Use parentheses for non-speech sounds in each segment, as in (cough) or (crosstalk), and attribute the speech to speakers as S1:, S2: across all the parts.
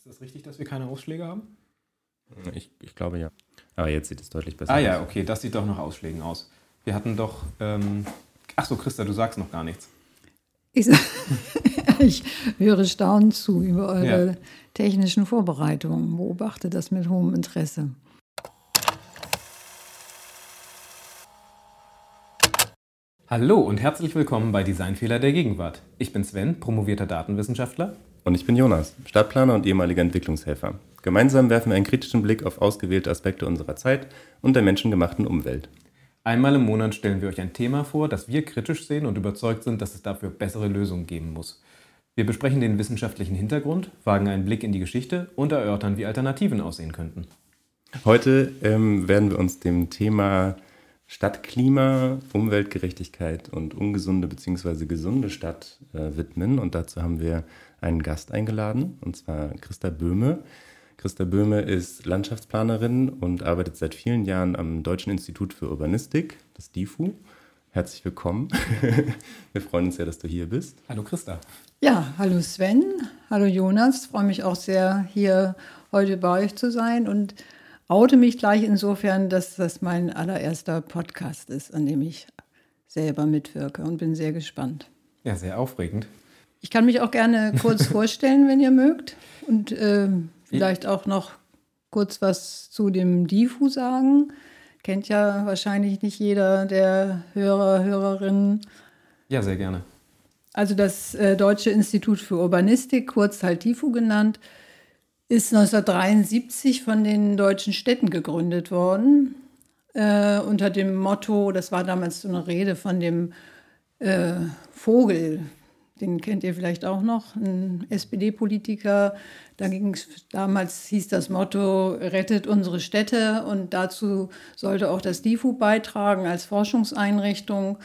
S1: Ist das richtig, dass wir keine Ausschläge haben?
S2: Ich, ich glaube ja. Aber jetzt sieht es deutlich besser
S1: Ah
S2: aus.
S1: ja, okay, das sieht doch nach Ausschlägen aus. Wir hatten doch. Ähm, ach so, Christa, du sagst noch gar nichts.
S3: Ich, (laughs) ich höre staunend zu über eure
S1: Ja.
S3: technischen Vorbereitungen, beobachte das mit hohem Interesse.
S1: Hallo und herzlich willkommen bei Designfehler der Gegenwart. Ich bin Sven, promovierter Datenwissenschaftler.
S2: Und ich bin Jonas, Stadtplaner und ehemaliger Entwicklungshelfer. Gemeinsam werfen wir einen kritischen Blick auf ausgewählte Aspekte unserer Zeit und der menschengemachten Umwelt.
S1: Einmal im Monat stellen wir euch ein Thema vor, das wir kritisch sehen und überzeugt sind, dass es dafür bessere Lösungen geben muss. Wir besprechen den wissenschaftlichen Hintergrund, wagen einen Blick in die Geschichte und erörtern, wie Alternativen aussehen könnten.
S2: Heute ähm, werden wir uns dem Thema Stadtklima, Umweltgerechtigkeit und ungesunde bzw. gesunde Stadt äh, widmen. Und dazu haben wir einen Gast eingeladen, und zwar Christa Böhme. Christa Böhme ist Landschaftsplanerin und arbeitet seit vielen Jahren am Deutschen Institut für Urbanistik, das DIFU. Herzlich willkommen. (laughs) wir freuen uns sehr, dass du hier bist.
S1: Hallo Christa.
S3: Ja, hallo Sven, hallo Jonas. Freue mich auch sehr, hier heute bei euch zu sein und oute mich gleich insofern, dass das mein allererster Podcast ist, an dem ich selber mitwirke und bin sehr gespannt.
S1: Ja, sehr aufregend.
S3: Ich kann mich auch gerne kurz (laughs) vorstellen, wenn ihr mögt. Und ähm, vielleicht auch noch kurz was zu dem DIFU sagen. Kennt ja wahrscheinlich nicht jeder der Hörer, Hörerinnen.
S1: Ja, sehr gerne.
S3: Also das äh, Deutsche Institut für Urbanistik, kurz halt DIFU genannt, ist 1973 von den deutschen Städten gegründet worden. Äh, unter dem Motto, das war damals so eine Rede von dem äh, Vogel, den kennt ihr vielleicht auch noch, ein SPD-Politiker. Da damals hieß das Motto, rettet unsere Städte und dazu sollte auch das DIFU beitragen als Forschungseinrichtung.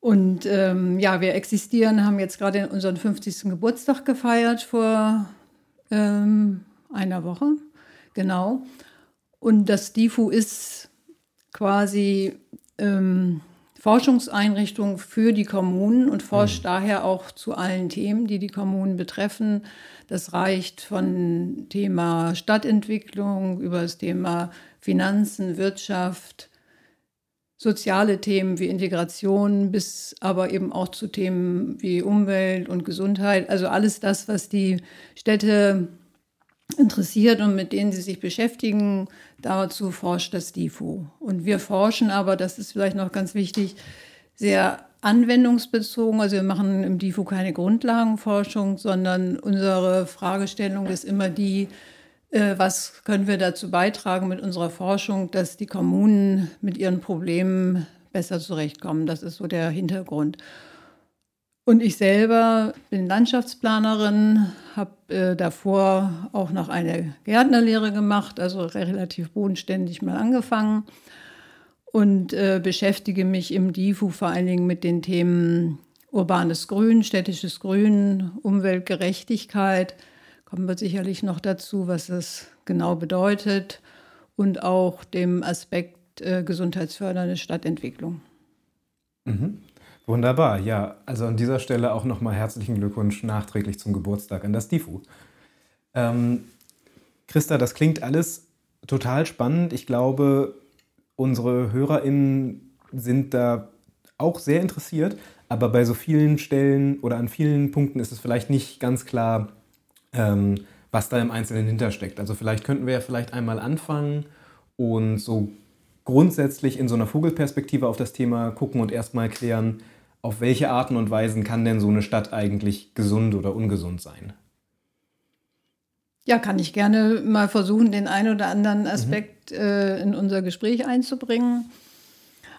S3: Und ähm, ja, wir existieren, haben jetzt gerade unseren 50. Geburtstag gefeiert vor ähm, einer Woche, genau. Und das DIFU ist quasi ähm, Forschungseinrichtung für die Kommunen und forscht daher auch zu allen Themen, die die Kommunen betreffen. Das reicht von Thema Stadtentwicklung über das Thema Finanzen, Wirtschaft, soziale Themen wie Integration bis aber eben auch zu Themen wie Umwelt und Gesundheit. Also alles das, was die Städte interessiert und mit denen sie sich beschäftigen, dazu forscht das DIFU. Und wir forschen aber, das ist vielleicht noch ganz wichtig, sehr anwendungsbezogen. Also wir machen im DIFU keine Grundlagenforschung, sondern unsere Fragestellung ist immer die, was können wir dazu beitragen mit unserer Forschung, dass die Kommunen mit ihren Problemen besser zurechtkommen. Das ist so der Hintergrund. Und ich selber bin Landschaftsplanerin, habe äh, davor auch noch eine Gärtnerlehre gemacht, also relativ bodenständig mal angefangen und äh, beschäftige mich im DIFU vor allen Dingen mit den Themen urbanes Grün, städtisches Grün, Umweltgerechtigkeit. Kommen wir sicherlich noch dazu, was das genau bedeutet und auch dem Aspekt äh, gesundheitsfördernde Stadtentwicklung.
S1: Mhm. Wunderbar, ja. Also an dieser Stelle auch nochmal herzlichen Glückwunsch nachträglich zum Geburtstag an das DIFU. Ähm, Christa, das klingt alles total spannend. Ich glaube, unsere HörerInnen sind da auch sehr interessiert, aber bei so vielen Stellen oder an vielen Punkten ist es vielleicht nicht ganz klar, ähm, was da im Einzelnen hintersteckt. Also vielleicht könnten wir ja vielleicht einmal anfangen und so grundsätzlich in so einer Vogelperspektive auf das Thema gucken und erstmal klären, auf welche Arten und Weisen kann denn so eine Stadt eigentlich gesund oder ungesund sein?
S3: Ja, kann ich gerne mal versuchen, den einen oder anderen Aspekt mhm. äh, in unser Gespräch einzubringen.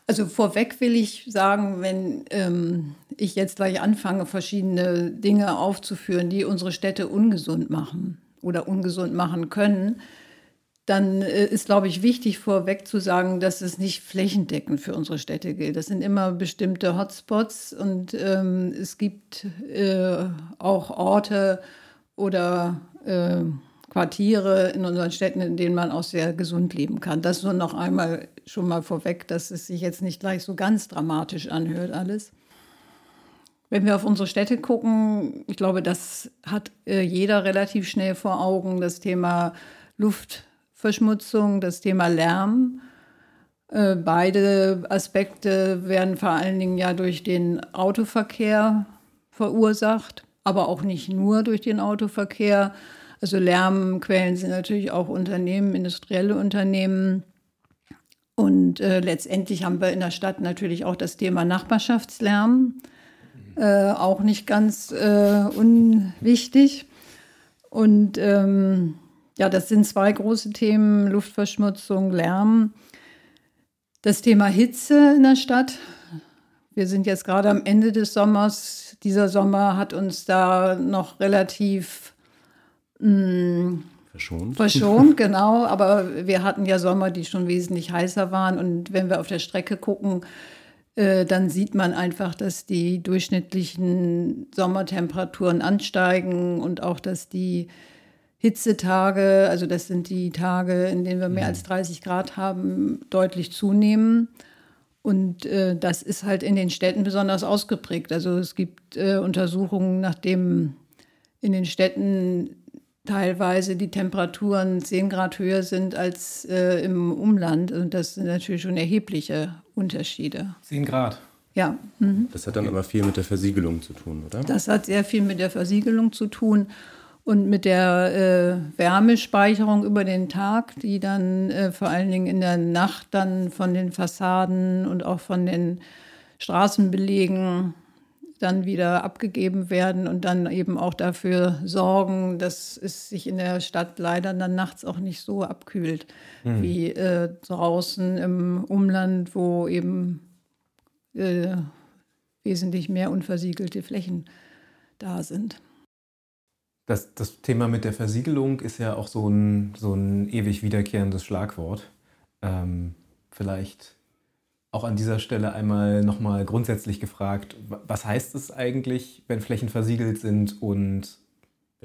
S3: Also vorweg will ich sagen, wenn ähm, ich jetzt gleich anfange, verschiedene Dinge aufzuführen, die unsere Städte ungesund machen oder ungesund machen können, dann äh, ist, glaube ich, wichtig vorweg zu sagen, dass es nicht flächendeckend für unsere Städte gilt. Das sind immer bestimmte Hotspots und ähm, es gibt äh, auch Orte oder äh, Quartiere in unseren Städten, in denen man auch sehr gesund leben kann. Das nur noch einmal schon mal vorweg, dass es sich jetzt nicht gleich so ganz dramatisch anhört alles. Wenn wir auf unsere Städte gucken, ich glaube, das hat äh, jeder relativ schnell vor Augen, das Thema Luftverschmutzung, das Thema Lärm. Äh, beide Aspekte werden vor allen Dingen ja durch den Autoverkehr verursacht, aber auch nicht nur durch den Autoverkehr. Also Lärmquellen sind natürlich auch Unternehmen, industrielle Unternehmen. Und äh, letztendlich haben wir in der Stadt natürlich auch das Thema Nachbarschaftslärm, äh, auch nicht ganz äh, unwichtig. Und ähm, ja, das sind zwei große Themen, Luftverschmutzung, Lärm. Das Thema Hitze in der Stadt. Wir sind jetzt gerade am Ende des Sommers. Dieser Sommer hat uns da noch relativ mh, mm, verschont. Verschont, (laughs) genau. Aber wir hatten ja Sommer, die schon wesentlich heißer waren. Und wenn wir auf der Strecke gucken, äh, dann sieht man einfach, dass die durchschnittlichen Sommertemperaturen ansteigen und auch, dass die Hitzetage, also das sind die Tage, in denen wir mehr mhm. als 30 Grad haben, deutlich zunehmen. Und äh, das ist halt in den Städten besonders ausgeprägt. Also es gibt äh, Untersuchungen, nachdem in den Städten teilweise die Temperaturen 10 Grad höher sind als äh, im Umland. Und das sind natürlich schon erhebliche Unterschiede.
S1: 10 Grad.
S3: Ja.
S2: Mhm. Das hat dann aber viel mit der Versiegelung zu tun, oder?
S3: Das hat sehr viel mit der Versiegelung zu tun und mit der äh, Wärmespeicherung über den Tag, die dann äh, vor allen Dingen in der Nacht dann von den Fassaden und auch von den Straßenbelegen dann wieder abgegeben werden und dann eben auch dafür sorgen, dass es sich in der Stadt leider dann nachts auch nicht so abkühlt mhm. wie äh, draußen im Umland, wo eben äh, wesentlich mehr unversiegelte Flächen da sind.
S1: Das, das Thema mit der Versiegelung ist ja auch so ein, so ein ewig wiederkehrendes Schlagwort. Ähm, vielleicht auch an dieser Stelle einmal nochmal grundsätzlich gefragt, was heißt es eigentlich, wenn Flächen versiegelt sind und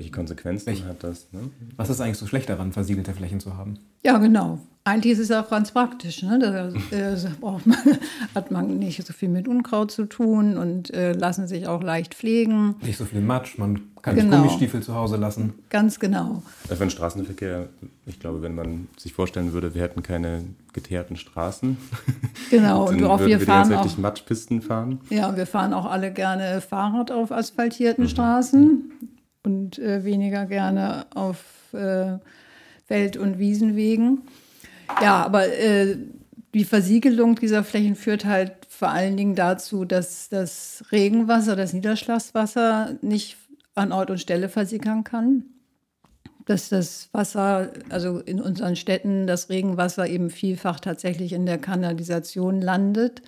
S2: welche Konsequenzen welche, hat das? Ne?
S1: Was ist eigentlich so schlecht daran, versiegelte Flächen zu haben?
S3: Ja, genau. Eigentlich ist es auch ganz praktisch. Ne? Da äh, (laughs) man, hat man nicht so viel mit Unkraut zu tun und äh, lassen sich auch leicht pflegen.
S1: Nicht so viel Matsch, man kann genau. Gummistiefel zu Hause lassen.
S3: Ganz genau.
S2: Für den Straßenverkehr, ich glaube, wenn man sich vorstellen würde, wir hätten keine geteerten Straßen. (laughs)
S3: Genau,
S2: und (laughs) auch wir, wir fahren auch Matschpisten fahren.
S3: Ja, wir fahren auch alle gerne Fahrrad auf asphaltierten mhm. Straßen und äh, weniger gerne auf äh, Wald- und Wiesenwegen. Ja, aber äh, die Versiegelung dieser Flächen führt halt vor allen Dingen dazu, dass das Regenwasser, das Niederschlagswasser nicht an Ort und Stelle versickern kann. Dass das Wasser, also in unseren Städten, das Regenwasser eben vielfach tatsächlich in der Kanalisation landet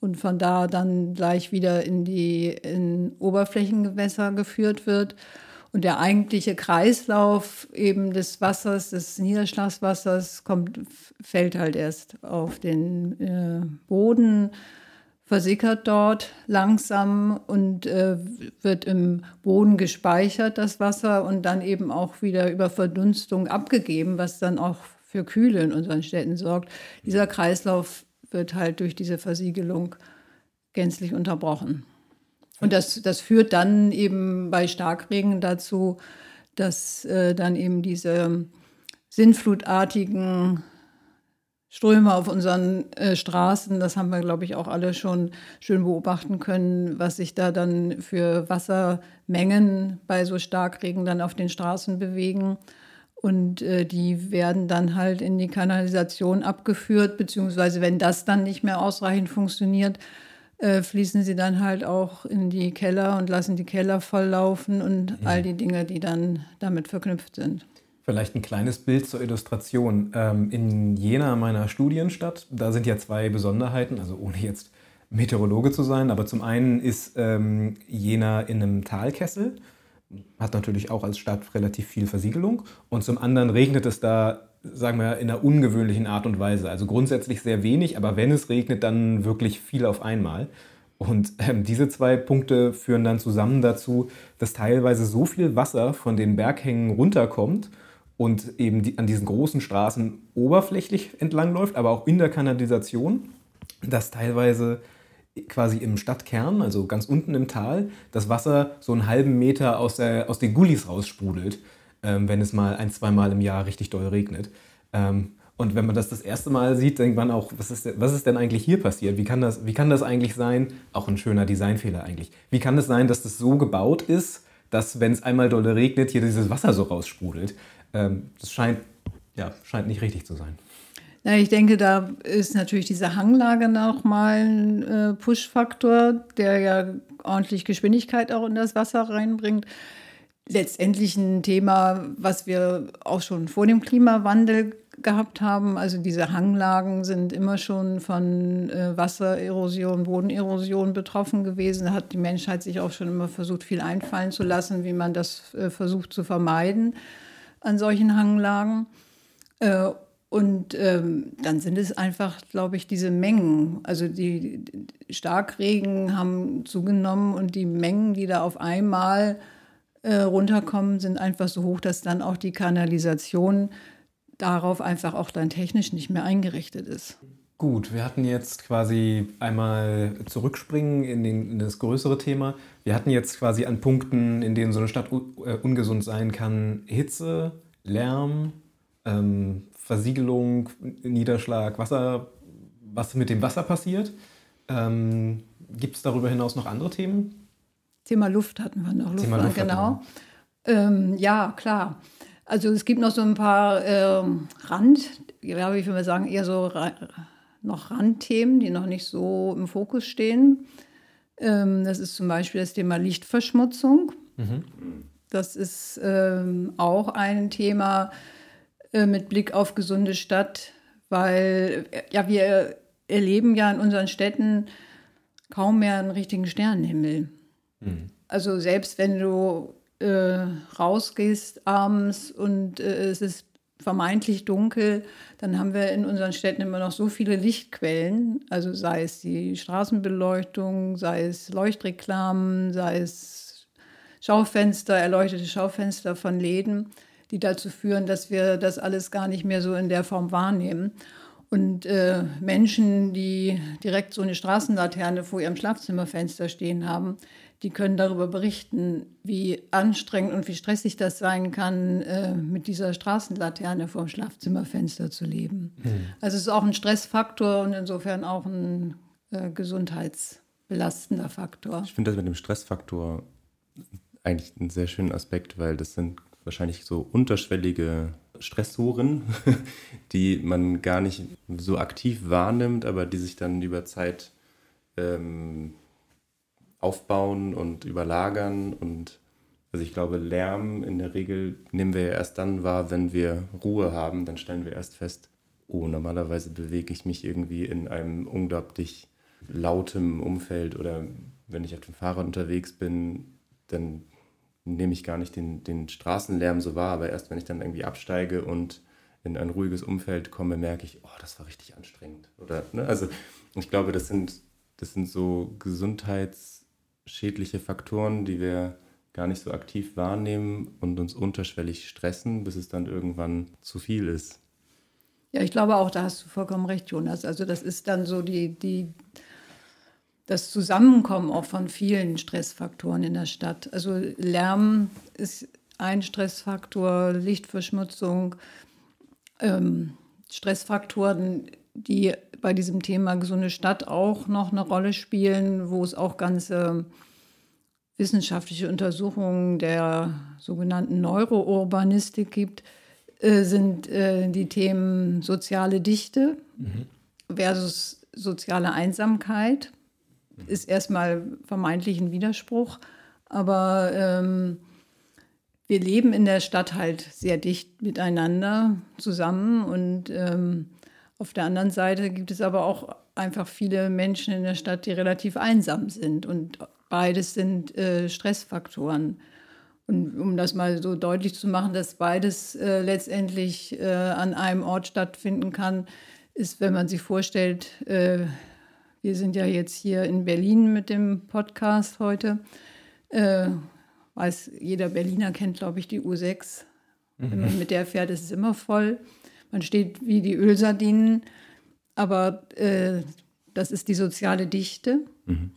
S3: und von da dann gleich wieder in die in Oberflächengewässer geführt wird. Und der eigentliche Kreislauf eben des Wassers, des Niederschlagswassers, kommt, fällt halt erst auf den äh, Boden, versickert dort langsam und äh, wird im Boden gespeichert, das Wasser, und dann eben auch wieder über Verdunstung abgegeben, was dann auch für Kühle in unseren Städten sorgt. Dieser Kreislauf wird halt durch diese Versiegelung gänzlich unterbrochen. Und das, das führt dann eben bei Starkregen dazu, dass äh, dann eben diese sinnflutartigen Ströme auf unseren äh, Straßen, das haben wir, glaube ich, auch alle schon schön beobachten können, was sich da dann für Wassermengen bei so Starkregen dann auf den Straßen bewegen. Und äh, die werden dann halt in die Kanalisation abgeführt, beziehungsweise wenn das dann nicht mehr ausreichend funktioniert, äh, fließen sie dann halt auch in die Keller und lassen die Keller volllaufen und ja. all die Dinge, die dann damit verknüpft sind.
S1: Vielleicht ein kleines Bild zur Illustration. Ähm, in Jena, meiner Studienstadt, da sind ja zwei Besonderheiten, also ohne jetzt Meteorologe zu sein, aber zum einen ist ähm, Jena in einem Talkessel, hat natürlich auch als Stadt relativ viel Versiegelung und zum anderen regnet es da sagen wir, in einer ungewöhnlichen Art und Weise. Also grundsätzlich sehr wenig, aber wenn es regnet, dann wirklich viel auf einmal. Und ähm, diese zwei Punkte führen dann zusammen dazu, dass teilweise so viel Wasser von den Berghängen runterkommt und eben die, an diesen großen Straßen oberflächlich entlangläuft, aber auch in der Kanalisation, dass teilweise quasi im Stadtkern, also ganz unten im Tal, das Wasser so einen halben Meter aus, der, aus den Gullis raussprudelt, ähm, wenn es mal ein, zweimal im Jahr richtig doll regnet. Ähm, und wenn man das das erste Mal sieht, denkt man auch, was ist, was ist denn eigentlich hier passiert? Wie kann, das, wie kann das eigentlich sein? Auch ein schöner Designfehler eigentlich. Wie kann es sein, dass das so gebaut ist, dass, wenn es einmal dolle regnet, hier dieses Wasser so raussprudelt? Ähm, das scheint, ja, scheint nicht richtig zu sein.
S3: Ja, ich denke, da ist natürlich diese Hanglage nochmal ein äh, Push-Faktor, der ja ordentlich Geschwindigkeit auch in das Wasser reinbringt. Letztendlich ein Thema, was wir auch schon vor dem Klimawandel gehabt haben. Also diese Hanglagen sind immer schon von äh, Wassererosion, Bodenerosion betroffen gewesen. Da hat die Menschheit sich auch schon immer versucht, viel einfallen zu lassen, wie man das äh, versucht zu vermeiden an solchen Hanglagen. Äh, und ähm, dann sind es einfach, glaube ich, diese Mengen. Also die, die Starkregen haben zugenommen und die Mengen, die da auf einmal äh, runterkommen, sind einfach so hoch, dass dann auch die Kanalisation darauf einfach auch dann technisch nicht mehr eingerichtet ist.
S1: Gut, wir hatten jetzt quasi einmal zurückspringen in, den, in, das größere Thema. Wir hatten jetzt quasi an Punkten, in denen so eine Stadt äh, ungesund sein kann, Hitze, Lärm, ähm, Versiegelung, Niederschlag, Wasser, was mit dem Wasser passiert. Ähm, Gibt es darüber hinaus noch andere Themen?
S3: Thema Luft hatten wir noch. Thema Luft, genau. Ähm, ja, klar. Also es gibt noch so ein paar ähm, Rand, ja, ich würde sagen, eher so noch Randthemen, die noch nicht so im Fokus stehen. Ähm, das ist zum Beispiel das Thema Lichtverschmutzung. Mhm. Das ist ähm, auch ein Thema, äh, mit Blick auf gesunde Stadt, weil ja, wir erleben ja in unseren Städten kaum mehr einen richtigen Sternenhimmel. Mhm. Also selbst wenn du äh, rausgehst abends und äh, es ist vermeintlich dunkel, dann haben wir in unseren Städten immer noch so viele Lichtquellen, also sei es die Straßenbeleuchtung, sei es Leuchtreklamen, sei es Schaufenster, erleuchtete Schaufenster von Läden die dazu führen, dass wir das alles gar nicht mehr so in der Form wahrnehmen. Und äh, Menschen, die direkt so eine Straßenlaterne vor ihrem Schlafzimmerfenster stehen haben, die können darüber berichten, wie anstrengend und wie stressig das sein kann, äh, mit dieser Straßenlaterne vor dem Schlafzimmerfenster zu leben. Mhm. Also es ist auch ein Stressfaktor und insofern auch ein äh, gesundheitsbelastender Faktor.
S2: Ich finde das mit dem Stressfaktor eigentlich einen sehr schönen Aspekt, weil das sind wahrscheinlich so unterschwellige Stressoren, (laughs) die man gar nicht so aktiv wahrnimmt, aber die sich dann über Zeit ähm, aufbauen und überlagern. Und also ich glaube, Lärm in der Regel nehmen wir ja erst dann wahr, wenn wir Ruhe haben. Dann stellen wir erst fest, oh, normalerweise bewege ich mich irgendwie in einem unglaublich lautem Umfeld oder wenn ich auf dem Fahrrad unterwegs bin, dann nehme ich gar nicht den, den Straßenlärm so wahr, aber erst wenn ich dann irgendwie absteige und in ein ruhiges Umfeld komme, merke ich, oh, das war richtig anstrengend. Oder, ne? Also ich glaube, das sind, das sind so gesundheitsschädliche Faktoren, die wir gar nicht so aktiv wahrnehmen und uns unterschwellig stressen, bis es dann irgendwann zu viel ist.
S3: Ja, ich glaube auch, da hast du vollkommen recht, Jonas. Also das ist dann so die, die das Zusammenkommen auch von vielen Stressfaktoren in der Stadt. Also Lärm ist ein Stressfaktor, Lichtverschmutzung, ähm, Stressfaktoren, die bei diesem Thema gesunde Stadt auch noch eine Rolle spielen, wo es auch ganze wissenschaftliche Untersuchungen der sogenannten Neurourbanistik gibt, äh, sind äh, die Themen soziale Dichte mhm. versus soziale Einsamkeit ist erstmal vermeintlich ein Widerspruch, aber ähm, wir leben in der Stadt halt sehr dicht miteinander zusammen und ähm, auf der anderen Seite gibt es aber auch einfach viele Menschen in der Stadt, die relativ einsam sind und beides sind äh, Stressfaktoren. Und um das mal so deutlich zu machen, dass beides äh, letztendlich äh, an einem Ort stattfinden kann, ist, wenn man sich vorstellt, äh, wir sind ja jetzt hier in Berlin mit dem Podcast heute. Äh, weiß, jeder Berliner kennt, glaube ich, die U6. Mhm. Wenn man mit der fährt, ist es immer voll. Man steht wie die Ölsardinen. Aber äh, Das ist die soziale Dichte. Mhm.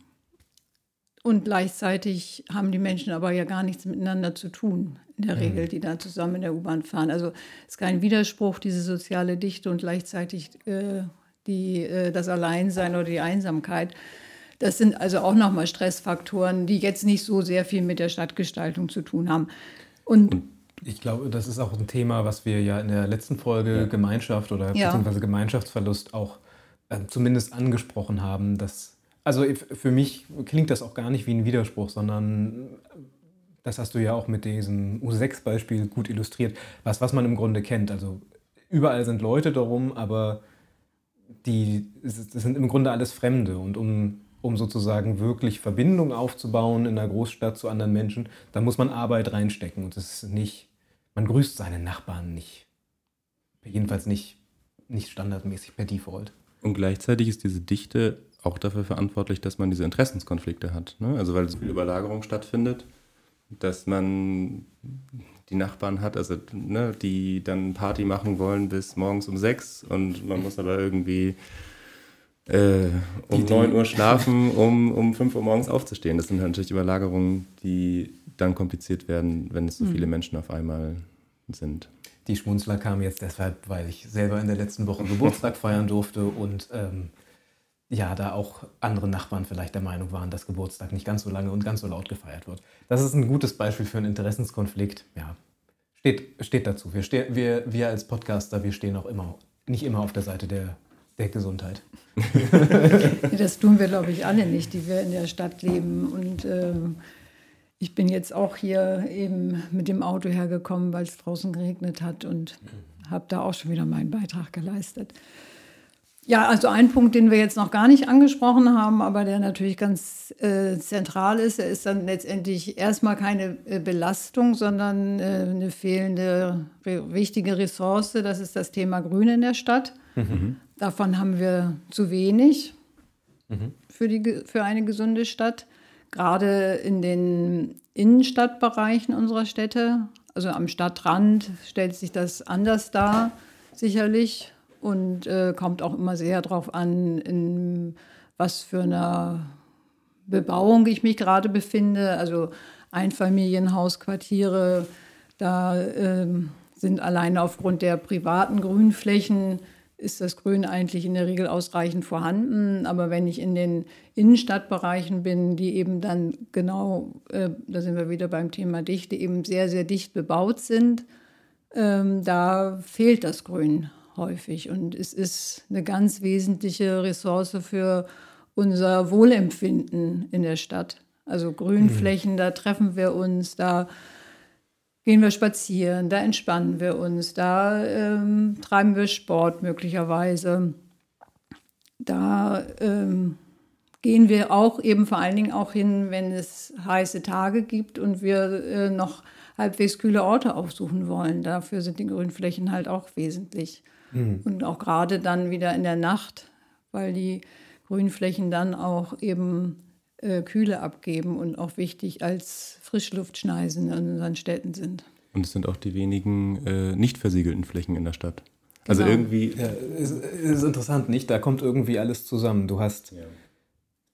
S3: Und gleichzeitig haben die Menschen aber ja gar nichts miteinander zu tun, in der mhm. Regel, die da zusammen in der U-Bahn fahren. Also es ist kein Widerspruch, diese soziale Dichte und gleichzeitig äh, die, äh, das Alleinsein oder die Einsamkeit. Das sind also auch nochmal Stressfaktoren, die jetzt nicht so sehr viel mit der Stadtgestaltung zu tun haben.
S1: Und, und ich glaube, das ist auch ein Thema, was wir ja in der letzten Folge ja. Gemeinschaft oder ja. beziehungsweise Gemeinschaftsverlust auch äh, zumindest angesprochen haben. Dass, also für mich klingt das auch gar nicht wie ein Widerspruch, sondern das hast du ja auch mit diesem U6-Beispiel gut illustriert, was, was man im Grunde kennt. Also überall sind Leute darum, aber die das sind im Grunde alles Fremde. Und um, um sozusagen wirklich Verbindung aufzubauen in einer Großstadt zu anderen Menschen, da muss man Arbeit reinstecken. Und das ist nicht, man grüßt seine Nachbarn nicht. Jedenfalls nicht, nicht standardmäßig per Default.
S2: Und gleichzeitig ist diese Dichte auch dafür verantwortlich, dass man diese Interessenskonflikte hat. Ne? Also weil so viel Überlagerung stattfindet, dass man die Nachbarn hat, also ne, die dann Party machen wollen bis morgens um sechs und man muss aber irgendwie äh, um neun Uhr (laughs) schlafen, um um fünf Uhr morgens aufzustehen. Das sind natürlich Überlagerungen, die dann kompliziert werden, wenn es so hm. viele Menschen auf einmal sind.
S1: Die Schmunzler kamen jetzt deshalb, weil ich selber in der letzten Woche (laughs) Geburtstag feiern durfte und ähm, ja, da auch andere Nachbarn vielleicht der Meinung waren, dass Geburtstag nicht ganz so lange und ganz so laut gefeiert wird. Das ist ein gutes Beispiel für einen Interessenskonflikt. Ja, steht, steht dazu. Wir, steh, wir, wir als Podcaster, wir stehen auch immer, nicht immer auf der Seite der, der Gesundheit. (laughs)
S3: das tun wir, glaube ich, alle nicht, die wir in der Stadt leben. Und ähm, ich bin jetzt auch hier eben mit dem Auto hergekommen, weil es draußen geregnet hat und habe da auch schon wieder meinen Beitrag geleistet. Ja, also ein Punkt, den wir jetzt noch gar nicht angesprochen haben, aber der natürlich ganz äh, zentral ist, der ist dann letztendlich erstmal keine äh, Belastung, sondern äh, eine fehlende wichtige Ressource. Das ist das Thema Grün in der Stadt. Mhm. Davon haben wir zu wenig mhm. für, die, für eine gesunde Stadt. Gerade in den Innenstadtbereichen unserer Städte, also am Stadtrand, stellt sich das anders dar, sicherlich und äh, kommt auch immer sehr darauf an, in was für einer Bebauung ich mich gerade befinde. Also Einfamilienhausquartiere, da äh, sind alleine aufgrund der privaten Grünflächen ist das Grün eigentlich in der Regel ausreichend vorhanden. Aber wenn ich in den Innenstadtbereichen bin, die eben dann genau, äh, da sind wir wieder beim Thema Dichte, eben sehr, sehr dicht bebaut sind, ähm, da fehlt das Grün häufig. Und es ist eine ganz wesentliche Ressource für unser Wohlempfinden in der Stadt. Also Grünflächen, mhm. da treffen wir uns, da gehen wir spazieren, da entspannen wir uns, da ähm, treiben wir Sport möglicherweise. Da ähm, gehen wir auch eben vor allen Dingen auch hin, wenn es heiße Tage gibt und wir äh, noch halbwegs kühle Orte aufsuchen wollen. Dafür sind die Grünflächen halt auch wesentlich. Mhm. Und auch gerade dann wieder in der Nacht, weil die Grünflächen dann auch eben äh, Kühle abgeben und auch wichtig als Frischluftschneisen in unseren Städten sind.
S2: Und es sind auch die wenigen äh, nicht versiegelten Flächen in der Stadt. Also genau. irgendwie.
S1: Ja, ist, ist interessant, nicht? Da kommt irgendwie alles zusammen. Du hast, ja.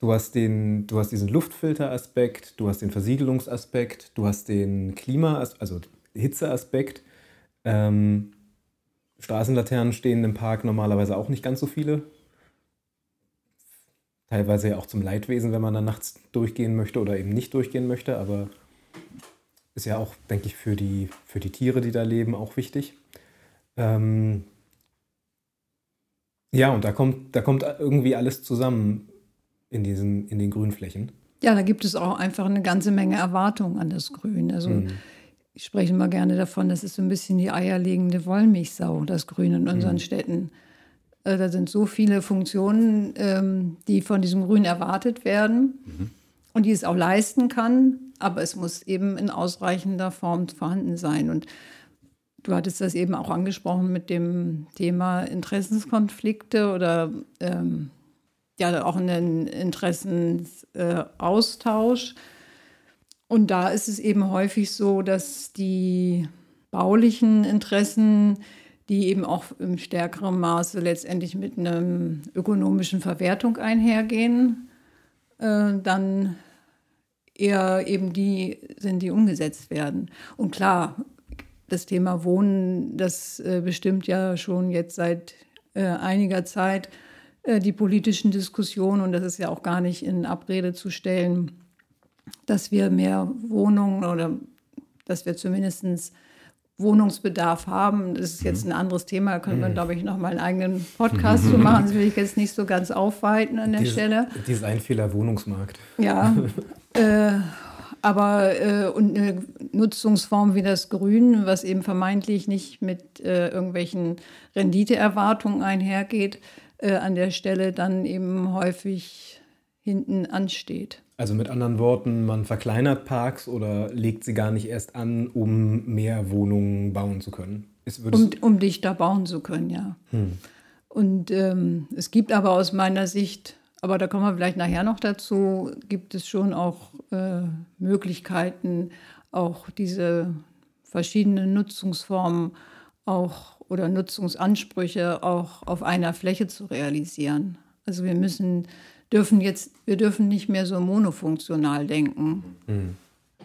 S1: du hast, den, du hast diesen Luftfilteraspekt, du hast den Versiegelungsaspekt, du hast den Klima, also Hitzeaspekt. Ähm, Straßenlaternen stehen im Park normalerweise auch nicht ganz so viele. Teilweise ja auch zum Leidwesen, wenn man dann nachts durchgehen möchte oder eben nicht durchgehen möchte, aber ist ja auch, denke ich, für die, für die Tiere, die da leben, auch wichtig. Ähm ja, und da kommt, da kommt irgendwie alles zusammen in, diesen, in den Grünflächen.
S3: Ja, da gibt es auch einfach eine ganze Menge Erwartungen an das Grün. Also mhm ich spreche immer gerne davon, das ist so ein bisschen die eierlegende Wollmilchsau, das Grün in unseren mhm. Städten. Äh, da sind so viele Funktionen, ähm, die von diesem Grün erwartet werden mhm. und die es auch leisten kann, aber es muss eben in ausreichender Form vorhanden sein. Und du hattest das eben auch angesprochen mit dem Thema Interessenskonflikte oder ähm, ja auch einen Interessenaustausch. Äh, und da ist es eben häufig so, dass die baulichen Interessen die eben auch im stärkeren Maße letztendlich mit einer ökonomischen Verwertung einhergehen, äh, dann eher eben die sind, die umgesetzt werden. Und klar, das Thema Wohnen, das äh, bestimmt ja schon jetzt seit äh, einiger Zeit äh, die politischen Diskussionen und das ist ja auch gar nicht in Abrede zu stellen, dass wir mehr Wohnungen oder dass wir zumindest Wohnungsbedarf haben. Das ist jetzt mhm. ein anderes Thema, da können wir, mhm. glaube ich, noch mal einen eigenen Podcast zu machen. Das will ich jetzt nicht so ganz aufweiten an der
S1: Dies,
S3: Stelle.
S1: Einfehler Wohnungsmarkt.
S3: Ja, (laughs) äh, aber äh, und eine Nutzungsform wie das Grün, was eben vermeintlich nicht mit äh, irgendwelchen Renditeerwartungen einhergeht, äh, an der Stelle dann eben häufig hinten ansteht.
S1: Also mit anderen Worten, man verkleinert Parks oder legt sie gar nicht erst an, um mehr Wohnungen bauen zu können.
S3: Um, um dichter bauen zu können, ja. Hm. Und ähm, es gibt aber aus meiner Sicht aber da kommen wir vielleicht nachher noch dazu, gibt es schon auch äh, Möglichkeiten, auch diese verschiedenen Nutzungsformen auch oder Nutzungsansprüche auch auf einer Fläche zu realisieren. Also wir müssen, dürfen jetzt, wir dürfen nicht mehr so monofunktional denken, mhm.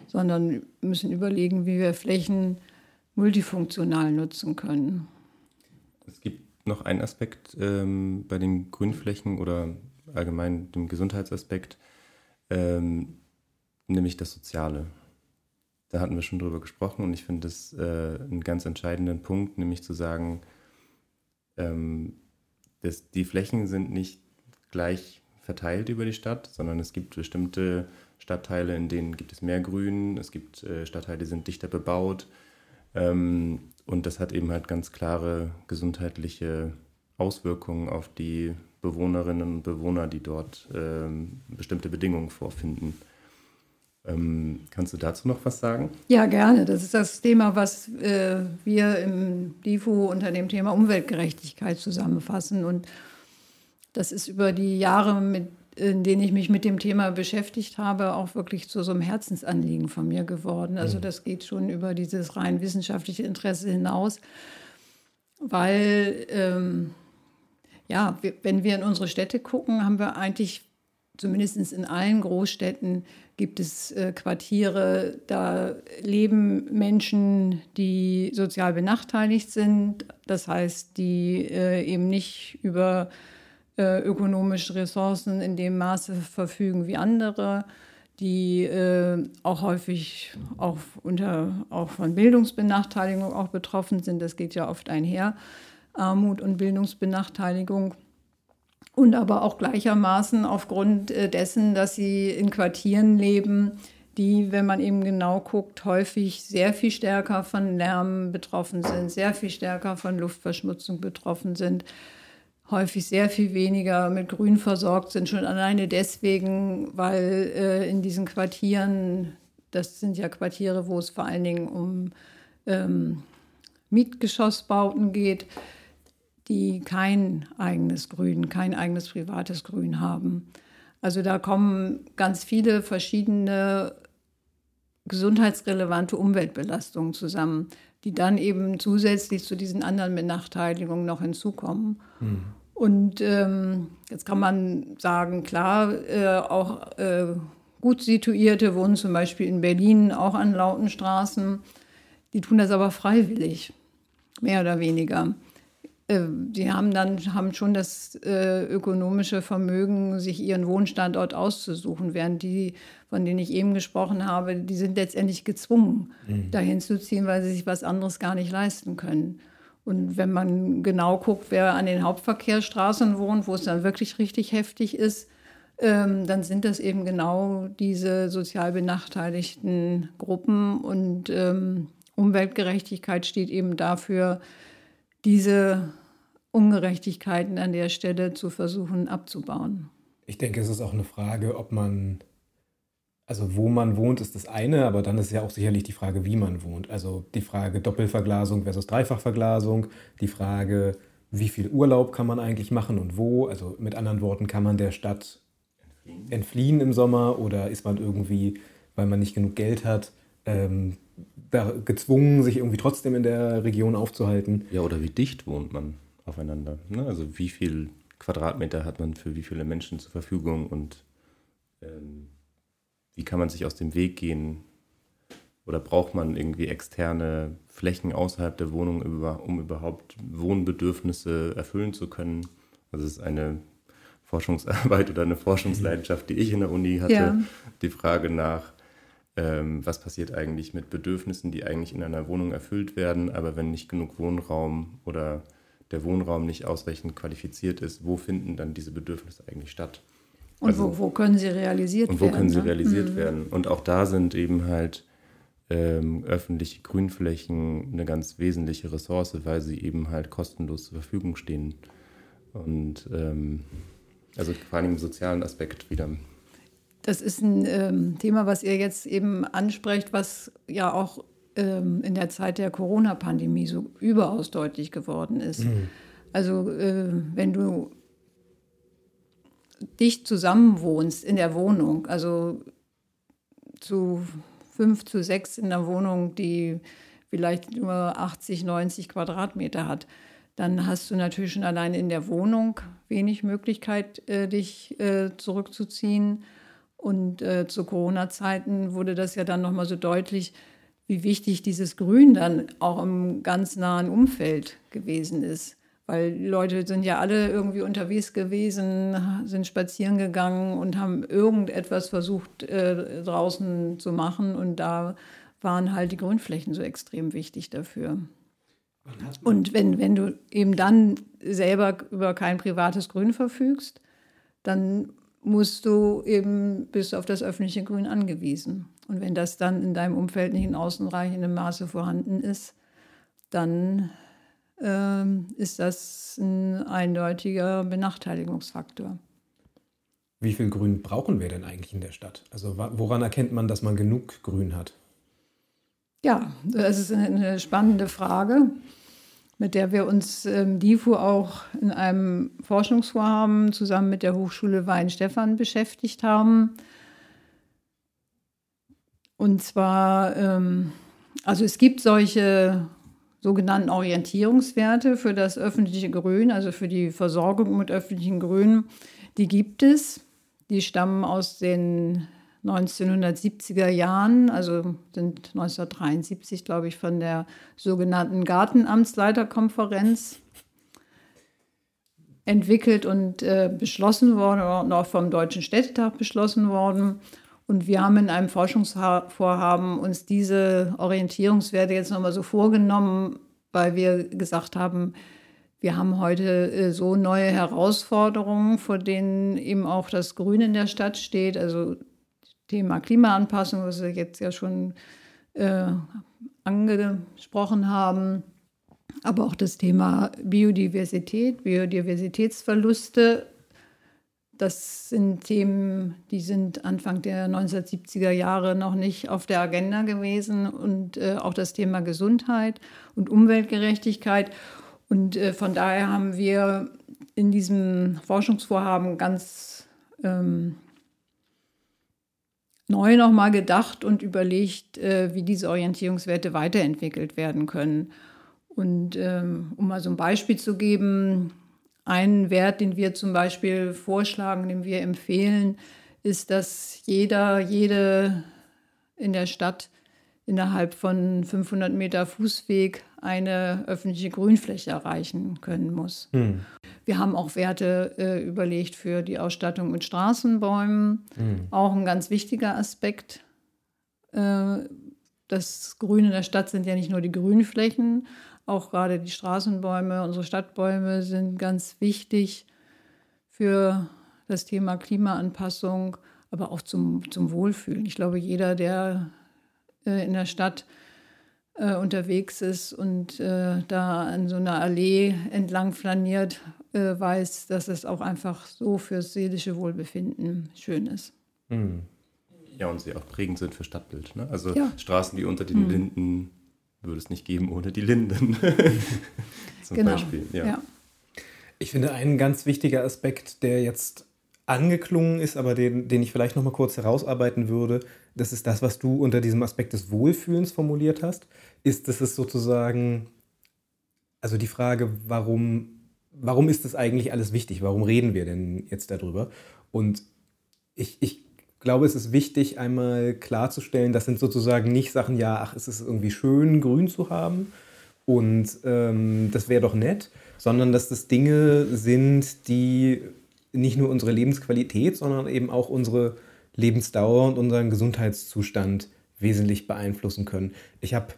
S3: sondern müssen überlegen, wie wir Flächen multifunktional nutzen können.
S2: Es gibt noch einen Aspekt ähm, bei den Grünflächen oder allgemein dem Gesundheitsaspekt, ähm, nämlich das Soziale. Da hatten wir schon drüber gesprochen und ich finde das äh, einen ganz entscheidenden Punkt, nämlich zu sagen, ähm, dass die Flächen sind nicht gleich verteilt über die Stadt, sondern es gibt bestimmte Stadtteile, in denen gibt es mehr Grün, es gibt äh, Stadtteile, die sind dichter bebaut ähm, und das hat eben halt ganz klare gesundheitliche Auswirkungen auf die Bewohnerinnen und Bewohner, die dort ähm, bestimmte Bedingungen vorfinden. Ähm, kannst du dazu noch was sagen?
S3: Ja, gerne. Das ist das Thema, was äh, wir im DIFO unter dem Thema Umweltgerechtigkeit zusammenfassen. Und das ist über die Jahre, mit, in denen ich mich mit dem Thema beschäftigt habe, auch wirklich zu so einem Herzensanliegen von mir geworden. Also mhm. das geht schon über dieses rein wissenschaftliche Interesse hinaus, weil ähm, ja, wenn wir in unsere Städte gucken, haben wir eigentlich zumindest in allen Großstädten gibt es äh, Quartiere, da leben Menschen, die sozial benachteiligt sind. Das heißt, die äh, eben nicht über äh, ökonomische Ressourcen in dem Maße verfügen wie andere, die äh, auch häufig auch, unter, auch von Bildungsbenachteiligung auch betroffen sind. Das geht ja oft einher. Armut und Bildungsbenachteiligung. Und aber auch gleichermaßen aufgrund äh, dessen, dass sie in Quartieren leben, die, wenn man eben genau guckt, häufig sehr viel stärker von Lärm betroffen sind, sehr viel stärker von Luftverschmutzung betroffen sind, häufig sehr viel weniger mit Grün versorgt sind, schon alleine deswegen, weil äh, in diesen Quartieren, das sind ja Quartiere, wo es vor allen Dingen um ähm, Mietgeschossbauten geht, die kein eigenes Grün, kein eigenes privates Grün haben. Also da kommen ganz viele verschiedene gesundheitsrelevante Umweltbelastungen zusammen, die dann eben zusätzlich zu diesen anderen Benachteiligungen noch hinzukommen. Mhm. Und ähm, jetzt kann man sagen, klar, äh, auch äh, gut situierte wohnen zum Beispiel in Berlin auch an lauten Straßen. Die tun das aber freiwillig, mehr oder weniger. Äh, die haben dann haben schon das äh, ökonomische Vermögen, sich ihren Wohnstandort auszusuchen, während die, von denen ich eben gesprochen habe, die sind letztendlich gezwungen, mhm. dahin zu ziehen, weil sie sich was anderes gar nicht leisten können. Und wenn man genau guckt, wer an den Hauptverkehrsstraßen wohnt, wo es dann wirklich richtig heftig ist, ähm, dann sind das eben genau diese sozial benachteiligten Gruppen. Und ähm, Umweltgerechtigkeit steht eben dafür, diese Ungerechtigkeiten an der Stelle zu versuchen abzubauen.
S1: Ich denke, es ist auch eine Frage, ob man, also wo man wohnt, ist das eine, aber dann ist ja auch sicherlich die Frage, wie man wohnt. Also die Frage Doppelverglasung versus Dreifachverglasung, die Frage, wie viel Urlaub kann man eigentlich machen und wo. Also mit anderen Worten, kann man der Stadt entfliehen im Sommer oder ist man irgendwie, weil man nicht genug Geld hat, ähm, da gezwungen, sich irgendwie trotzdem in der Region aufzuhalten.
S2: Ja, oder wie dicht wohnt man aufeinander? Ne? Also wie viel Quadratmeter hat man für wie viele Menschen zur Verfügung und wie kann man sich aus dem Weg gehen? Oder braucht man irgendwie externe Flächen außerhalb der Wohnung, um überhaupt Wohnbedürfnisse erfüllen zu können? Also es ist eine Forschungsarbeit oder eine Forschungsleidenschaft, die ich in der Uni hatte. Ja. Die Frage nach, ähm, was passiert eigentlich mit Bedürfnissen, die eigentlich in einer Wohnung erfüllt werden, aber wenn nicht genug Wohnraum oder der Wohnraum nicht ausreichend qualifiziert ist, wo finden dann diese Bedürfnisse eigentlich statt?
S3: Und also, wo, wo, können sie realisiert
S2: werden?
S3: Und
S2: wo können sie ne? realisiert mhm. werden? Und auch da sind eben halt ähm, öffentliche Grünflächen eine ganz wesentliche Ressource, weil sie eben halt kostenlos zur Verfügung stehen. Und ähm, also vor allem im sozialen Aspekt wieder.
S3: Das ist ein ähm, Thema, was ihr jetzt eben ansprecht, was ja auch ähm, in der Zeit der Corona-Pandemie so überaus deutlich geworden ist. Mhm. Also äh, wenn du dicht zusammenwohnst in der Wohnung, also zu fünf zu sechs in der Wohnung, die vielleicht nur 80, 90 Quadratmeter hat, dann hast du natürlich schon allein in der Wohnung wenig Möglichkeit, äh, dich äh, zurückzuziehen. Und äh, zu Corona-Zeiten wurde das ja dann nochmal so deutlich, wie wichtig dieses Grün dann auch im ganz nahen Umfeld gewesen ist. Weil die Leute sind ja alle irgendwie unterwegs gewesen, sind spazieren gegangen und haben irgendetwas versucht äh, draußen zu machen. Und da waren halt die Grünflächen so extrem wichtig dafür. Und wenn, wenn du eben dann selber über kein privates Grün verfügst, dann musst du eben, bist auf das öffentliche Grün angewiesen. Und wenn das dann in deinem Umfeld nicht in ausreichendem Maße vorhanden ist, dann ist das ein eindeutiger Benachteiligungsfaktor.
S1: Wie viel Grün brauchen wir denn eigentlich in der Stadt? Also woran erkennt man, dass man genug Grün hat?
S3: Ja, das ist eine spannende Frage mit der wir uns ähm, DIFU auch in einem Forschungsvorhaben zusammen mit der Hochschule Weinstefan beschäftigt haben. Und zwar, ähm, also es gibt solche sogenannten Orientierungswerte für das öffentliche Grün, also für die Versorgung mit öffentlichen Grün. Die gibt es. Die stammen aus den 1970er Jahren, also sind 1973, glaube ich, von der sogenannten Gartenamtsleiterkonferenz entwickelt und äh, beschlossen worden und auch vom Deutschen Städtetag beschlossen worden. Und wir haben in einem Forschungsvorhaben uns diese Orientierungswerte jetzt nochmal so vorgenommen, weil wir gesagt haben, wir haben heute äh, so neue Herausforderungen, vor denen eben auch das Grün in der Stadt steht. Also Thema Klimaanpassung, was wir jetzt ja schon äh, angesprochen haben, aber auch das Thema Biodiversität, Biodiversitätsverluste. Das sind Themen, die sind Anfang der 1970er Jahre noch nicht auf der Agenda gewesen und äh, auch das Thema Gesundheit und Umweltgerechtigkeit. Und äh, von daher haben wir in diesem Forschungsvorhaben ganz ähm, neu nochmal gedacht und überlegt, äh, wie diese Orientierungswerte weiterentwickelt werden können. Und ähm, um mal so ein Beispiel zu geben, ein Wert, den wir zum Beispiel vorschlagen, den wir empfehlen, ist, dass jeder, jede in der Stadt innerhalb von 500 Meter Fußweg eine öffentliche Grünfläche erreichen können muss. Hm. Wir haben auch Werte äh, überlegt für die Ausstattung mit Straßenbäumen. Hm. Auch ein ganz wichtiger Aspekt. Äh, das Grün in der Stadt sind ja nicht nur die Grünflächen, auch gerade die Straßenbäume, unsere Stadtbäume sind ganz wichtig für das Thema Klimaanpassung, aber auch zum, zum Wohlfühlen. Ich glaube, jeder, der äh, in der Stadt äh, unterwegs ist und äh, da an so einer Allee entlang flaniert, weiß, dass es auch einfach so fürs seelische Wohlbefinden schön ist.
S2: Mhm. Ja, und sie auch prägend sind für Stadtbild. Ne? Also ja. Straßen wie unter den mhm. Linden würde es nicht geben ohne die Linden. (laughs) Zum
S1: genau. Beispiel. Ja. ja. Ich finde, ein ganz wichtiger Aspekt, der jetzt angeklungen ist, aber den, den ich vielleicht noch mal kurz herausarbeiten würde, das ist das, was du unter diesem Aspekt des Wohlfühlens formuliert hast, ist, dass es sozusagen, also die Frage, warum, warum ist das eigentlich alles wichtig? Warum reden wir denn jetzt darüber? Und ich, ich glaube, es ist wichtig, einmal klarzustellen, das sind sozusagen nicht Sachen, ja, ach, es ist irgendwie schön, grün zu haben und ähm, das wäre doch nett, sondern dass das Dinge sind, die nicht nur unsere Lebensqualität, sondern eben auch unsere Lebensdauer und unseren Gesundheitszustand wesentlich beeinflussen können. Ich habe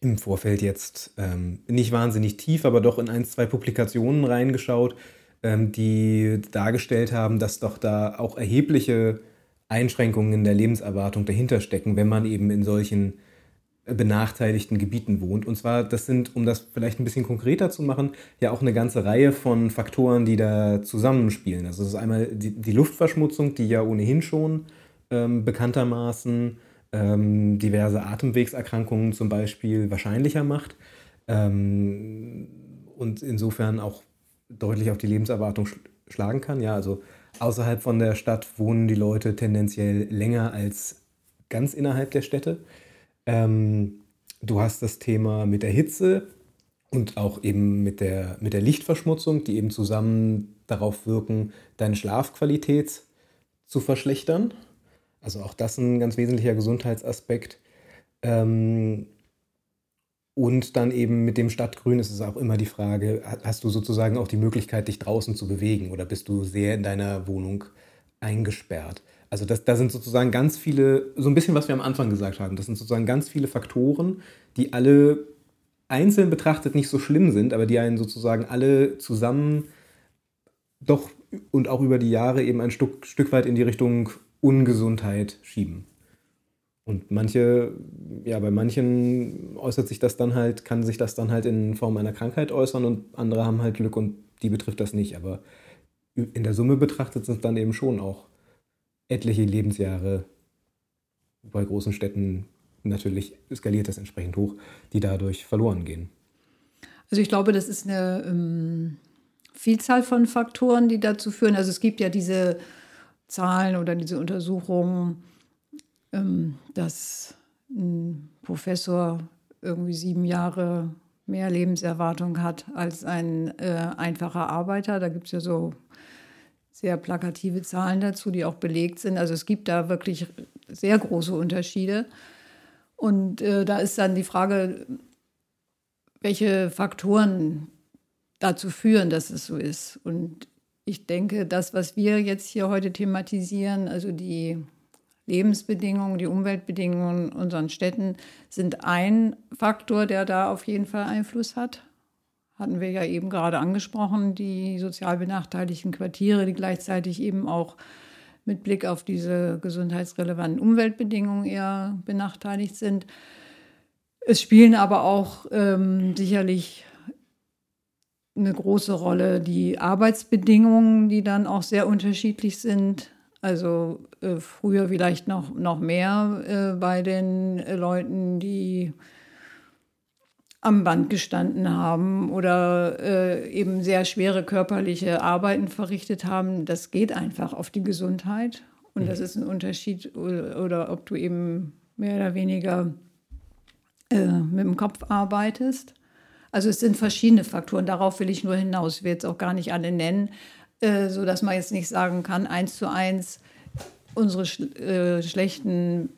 S1: im Vorfeld jetzt ähm, nicht wahnsinnig tief, aber doch in ein, zwei Publikationen reingeschaut, ähm, die dargestellt haben, dass doch da auch erhebliche Einschränkungen in der Lebenserwartung dahinter stecken, wenn man eben in solchen äh, benachteiligten Gebieten wohnt. Und zwar, das sind, um das vielleicht ein bisschen konkreter zu machen, ja auch eine ganze Reihe von Faktoren, die da zusammenspielen. Also es ist einmal die, die Luftverschmutzung, die ja ohnehin schon ähm, bekanntermaßen ähm, diverse Atemwegserkrankungen zum Beispiel wahrscheinlicher macht ähm, und insofern auch deutlich auf die Lebenserwartung sch schlagen kann. Ja, also außerhalb von der Stadt wohnen die Leute tendenziell länger als ganz innerhalb der Städte. Ähm, du hast das Thema mit der Hitze und auch eben mit der, mit der Lichtverschmutzung, die eben zusammen darauf wirken, deine Schlafqualität zu verschlechtern. Also auch das ein ganz wesentlicher Gesundheitsaspekt. Ähm, und dann eben mit dem Stadtgrün ist es auch immer die Frage, hast du sozusagen auch die Möglichkeit, dich draußen zu bewegen oder bist du sehr in deiner Wohnung eingesperrt? Also das, da sind sozusagen ganz viele, so ein bisschen was wir am Anfang gesagt haben, das sind sozusagen ganz viele Faktoren, die alle einzeln betrachtet nicht so schlimm sind, aber die einen sozusagen alle zusammen doch und auch über die Jahre eben ein Stück, Stück weit in die Richtung Ungesundheit schieben. Und manche, ja, bei manchen äußert sich das dann halt, kann sich das dann halt in Form einer Krankheit äußern und andere haben halt Glück und die betrifft das nicht. Aber in der Summe betrachtet sind es dann eben schon auch etliche Lebensjahre bei großen Städten natürlich skaliert das entsprechend hoch, die dadurch verloren gehen.
S3: Also ich glaube, das ist eine ähm, Vielzahl von Faktoren, die dazu führen. Also es gibt ja diese Zahlen oder diese Untersuchungen, dass ein Professor irgendwie sieben Jahre mehr Lebenserwartung hat als ein äh, einfacher Arbeiter. Da gibt es ja so sehr plakative Zahlen dazu, die auch belegt sind. Also es gibt da wirklich sehr große Unterschiede. Und äh, da ist dann die Frage, welche Faktoren dazu führen, dass es so ist. Und ich denke, das, was wir jetzt hier heute thematisieren, also die Lebensbedingungen, die Umweltbedingungen in unseren Städten sind ein Faktor, der da auf jeden Fall Einfluss hat. Hatten wir ja eben gerade angesprochen, die sozial benachteiligten Quartiere, die gleichzeitig eben auch mit Blick auf diese gesundheitsrelevanten Umweltbedingungen eher benachteiligt sind. Es spielen aber auch ähm, sicherlich eine große Rolle die Arbeitsbedingungen, die dann auch sehr unterschiedlich sind. Also äh, früher vielleicht noch, noch mehr äh, bei den Leuten, die am Band gestanden haben oder äh, eben sehr schwere körperliche Arbeiten verrichtet haben. Das geht einfach auf die Gesundheit. Und mhm. das ist ein Unterschied, oder, oder, ob du eben mehr oder weniger äh, mit dem Kopf arbeitest. Also es sind verschiedene Faktoren, darauf will ich nur hinaus, ich will jetzt auch gar nicht alle nennen. Äh, so dass man jetzt nicht sagen kann, eins zu eins, unsere äh, schlechten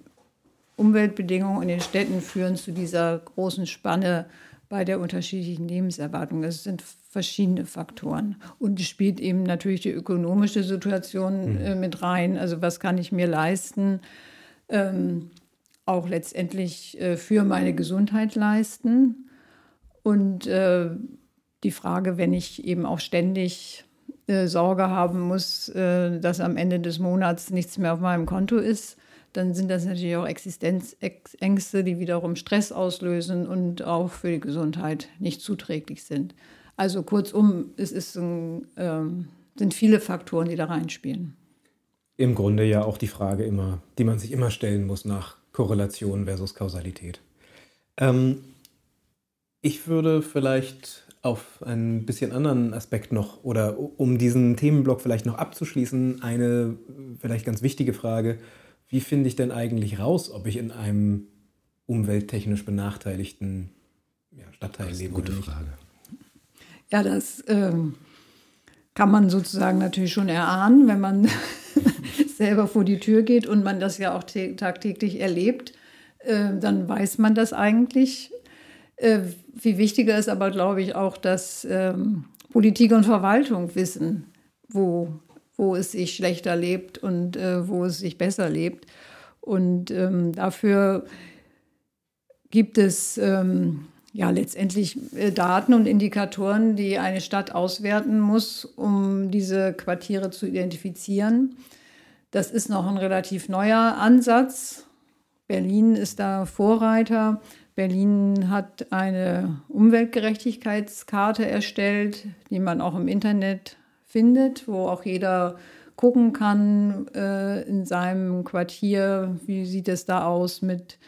S3: Umweltbedingungen in den Städten führen zu dieser großen Spanne bei der unterschiedlichen Lebenserwartung. Es sind verschiedene Faktoren. Und es spielt eben natürlich die ökonomische Situation mhm. äh, mit rein. Also was kann ich mir leisten? Ähm, auch letztendlich äh, für meine Gesundheit leisten. Und äh, die Frage, wenn ich eben auch ständig äh, Sorge haben muss, äh, dass am Ende des Monats nichts mehr auf meinem Konto ist, dann sind das natürlich auch Existenzängste, die wiederum Stress auslösen und auch für die Gesundheit nicht zuträglich sind. Also kurzum, es ist ein, ähm, sind viele Faktoren, die da reinspielen.
S1: Im Grunde ja auch die Frage immer, die man sich immer stellen muss nach Korrelation versus Kausalität. Ähm, ich würde vielleicht auf einen bisschen anderen Aspekt noch oder um diesen Themenblock vielleicht noch abzuschließen, eine vielleicht ganz wichtige Frage. Wie finde ich denn eigentlich raus, ob ich in einem umwelttechnisch benachteiligten ja, Stadtteil lebe?
S2: Gute Frage.
S3: Ja, das ähm, kann man sozusagen natürlich schon erahnen, wenn man (laughs) selber vor die Tür geht und man das ja auch tagtäglich erlebt. Äh, dann weiß man das eigentlich. Äh, viel wichtiger ist aber, glaube ich, auch, dass ähm, Politik und Verwaltung wissen, wo, wo es sich schlechter lebt und äh, wo es sich besser lebt. Und ähm, dafür gibt es ähm, ja letztendlich äh, Daten und Indikatoren, die eine Stadt auswerten muss, um diese Quartiere zu identifizieren. Das ist noch ein relativ neuer Ansatz. Berlin ist da Vorreiter. Berlin hat eine Umweltgerechtigkeitskarte erstellt, die man auch im Internet findet, wo auch jeder gucken kann äh, in seinem Quartier, wie sieht es da aus mit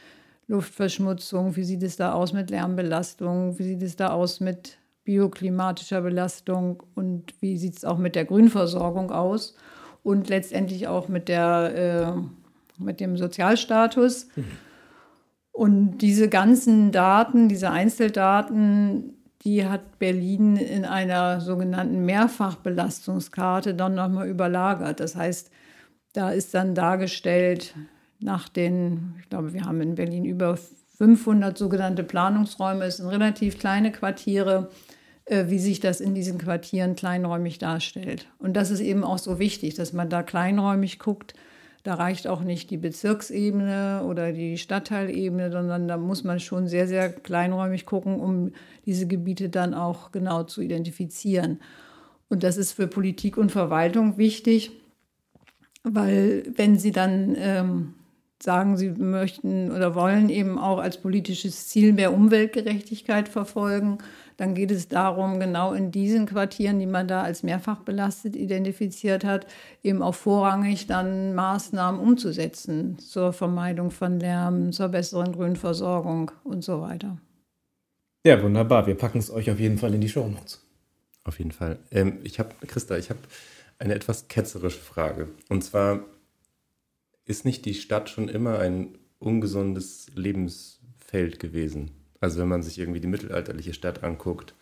S3: Luftverschmutzung, wie sieht es da aus mit Lärmbelastung, wie sieht es da aus mit bioklimatischer Belastung und wie sieht es auch mit der Grünversorgung aus und letztendlich auch mit, der, äh, mit dem Sozialstatus. Mhm. Und diese ganzen Daten, diese Einzeldaten, die hat Berlin in einer sogenannten Mehrfachbelastungskarte dann nochmal überlagert. Das heißt, da ist dann dargestellt, nach den, ich glaube, wir haben in Berlin über 500 sogenannte Planungsräume, es sind relativ kleine Quartiere, äh, wie sich das in diesen Quartieren kleinräumig darstellt. Und das ist eben auch so wichtig, dass man da kleinräumig guckt, da reicht auch nicht die Bezirksebene oder die Stadtteilebene, sondern da muss man schon sehr, sehr kleinräumig gucken, um diese Gebiete dann auch genau zu identifizieren. Und das ist für Politik und Verwaltung wichtig, weil wenn sie dann ähm, sagen, sie möchten oder wollen eben auch als politisches Ziel mehr Umweltgerechtigkeit verfolgen, dann geht es darum, genau in diesen Quartieren, die man da als mehrfach belastet identifiziert hat, eben auch vorrangig dann Maßnahmen umzusetzen zur Vermeidung von Lärm, zur besseren Grünversorgung und so weiter.
S1: Ja, wunderbar. Wir packen es euch auf jeden Fall in die Show Notes.
S2: Auf jeden Fall. Ähm, ich habe, Christa, ich habe eine etwas ketzerische Frage. Und zwar, ist nicht die Stadt schon immer ein ungesundes Lebensfeld gewesen? Also wenn man sich irgendwie die mittelalterliche Stadt anguckt,